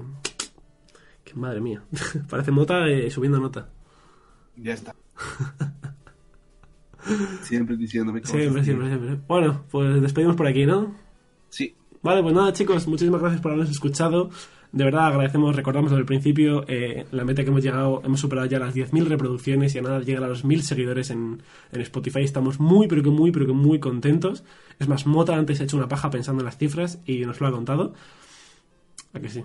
[SPEAKER 1] que madre mía. Parece mota eh, subiendo nota.
[SPEAKER 2] Ya está. siempre diciéndome cosas.
[SPEAKER 1] Siempre, siempre, siempre. Bueno, pues despedimos por aquí, ¿no?
[SPEAKER 2] Sí.
[SPEAKER 1] Vale, pues nada, chicos, muchísimas gracias por habernos escuchado. De verdad, agradecemos, recordamos desde el principio, eh, la meta que hemos llegado, hemos superado ya las 10.000 reproducciones y a nada llegar a los 1.000 seguidores en, en Spotify. Estamos muy, pero que muy, pero que muy contentos. Es más, Mota antes ha hecho una paja pensando en las cifras y nos lo ha contado. ¿A que sí?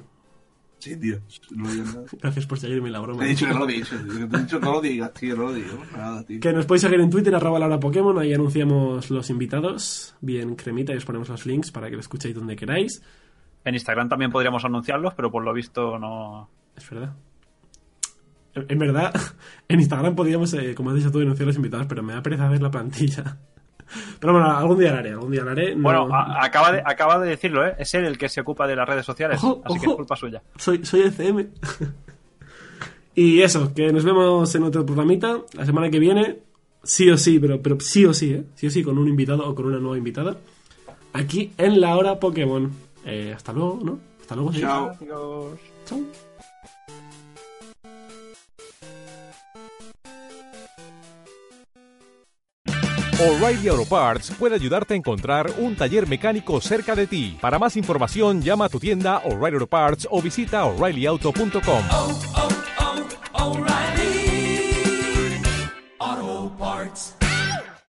[SPEAKER 2] Sí, tío. No.
[SPEAKER 1] Gracias por seguirme la broma.
[SPEAKER 2] Te he dicho que no lo digas. Te he dicho no lo digas, tío. No lo digo. Nada, tío.
[SPEAKER 1] Que nos podéis seguir en Twitter, arroba Laura Pokémon, ahí anunciamos los invitados, bien cremita, y os ponemos los links para que lo escuchéis donde queráis.
[SPEAKER 3] En Instagram también podríamos anunciarlos, pero por lo visto no.
[SPEAKER 1] Es verdad. En en verdad, en Instagram podríamos, eh, como has dicho tú, denunciar los invitados, pero me da pereza ver la plantilla. Pero bueno, algún día lo haré, algún día lo haré. no-
[SPEAKER 3] Bueno, a- acaba, de, acaba de decirlo, ¿eh? Es él el que se ocupa de las redes sociales,
[SPEAKER 1] Ojo,
[SPEAKER 3] así que
[SPEAKER 1] ojo.
[SPEAKER 3] es culpa suya.
[SPEAKER 1] soy, soy ECM. y eso, que nos vemos en otro programita la semana que viene. Sí o sí, pero, pero sí o sí, ¿eh? Sí o sí, con un invitado o con una nueva invitada. Aquí en la hora Pokémon. Eh, hasta luego, ¿no? Hasta luego.
[SPEAKER 2] Chao.
[SPEAKER 1] Chao.
[SPEAKER 4] O'Reilly Auto Parts puede ayudarte a encontrar un taller mecánico cerca de ti. Para más información, llama a tu tienda O'Reilly Auto Parts o visita oreillyauto.com.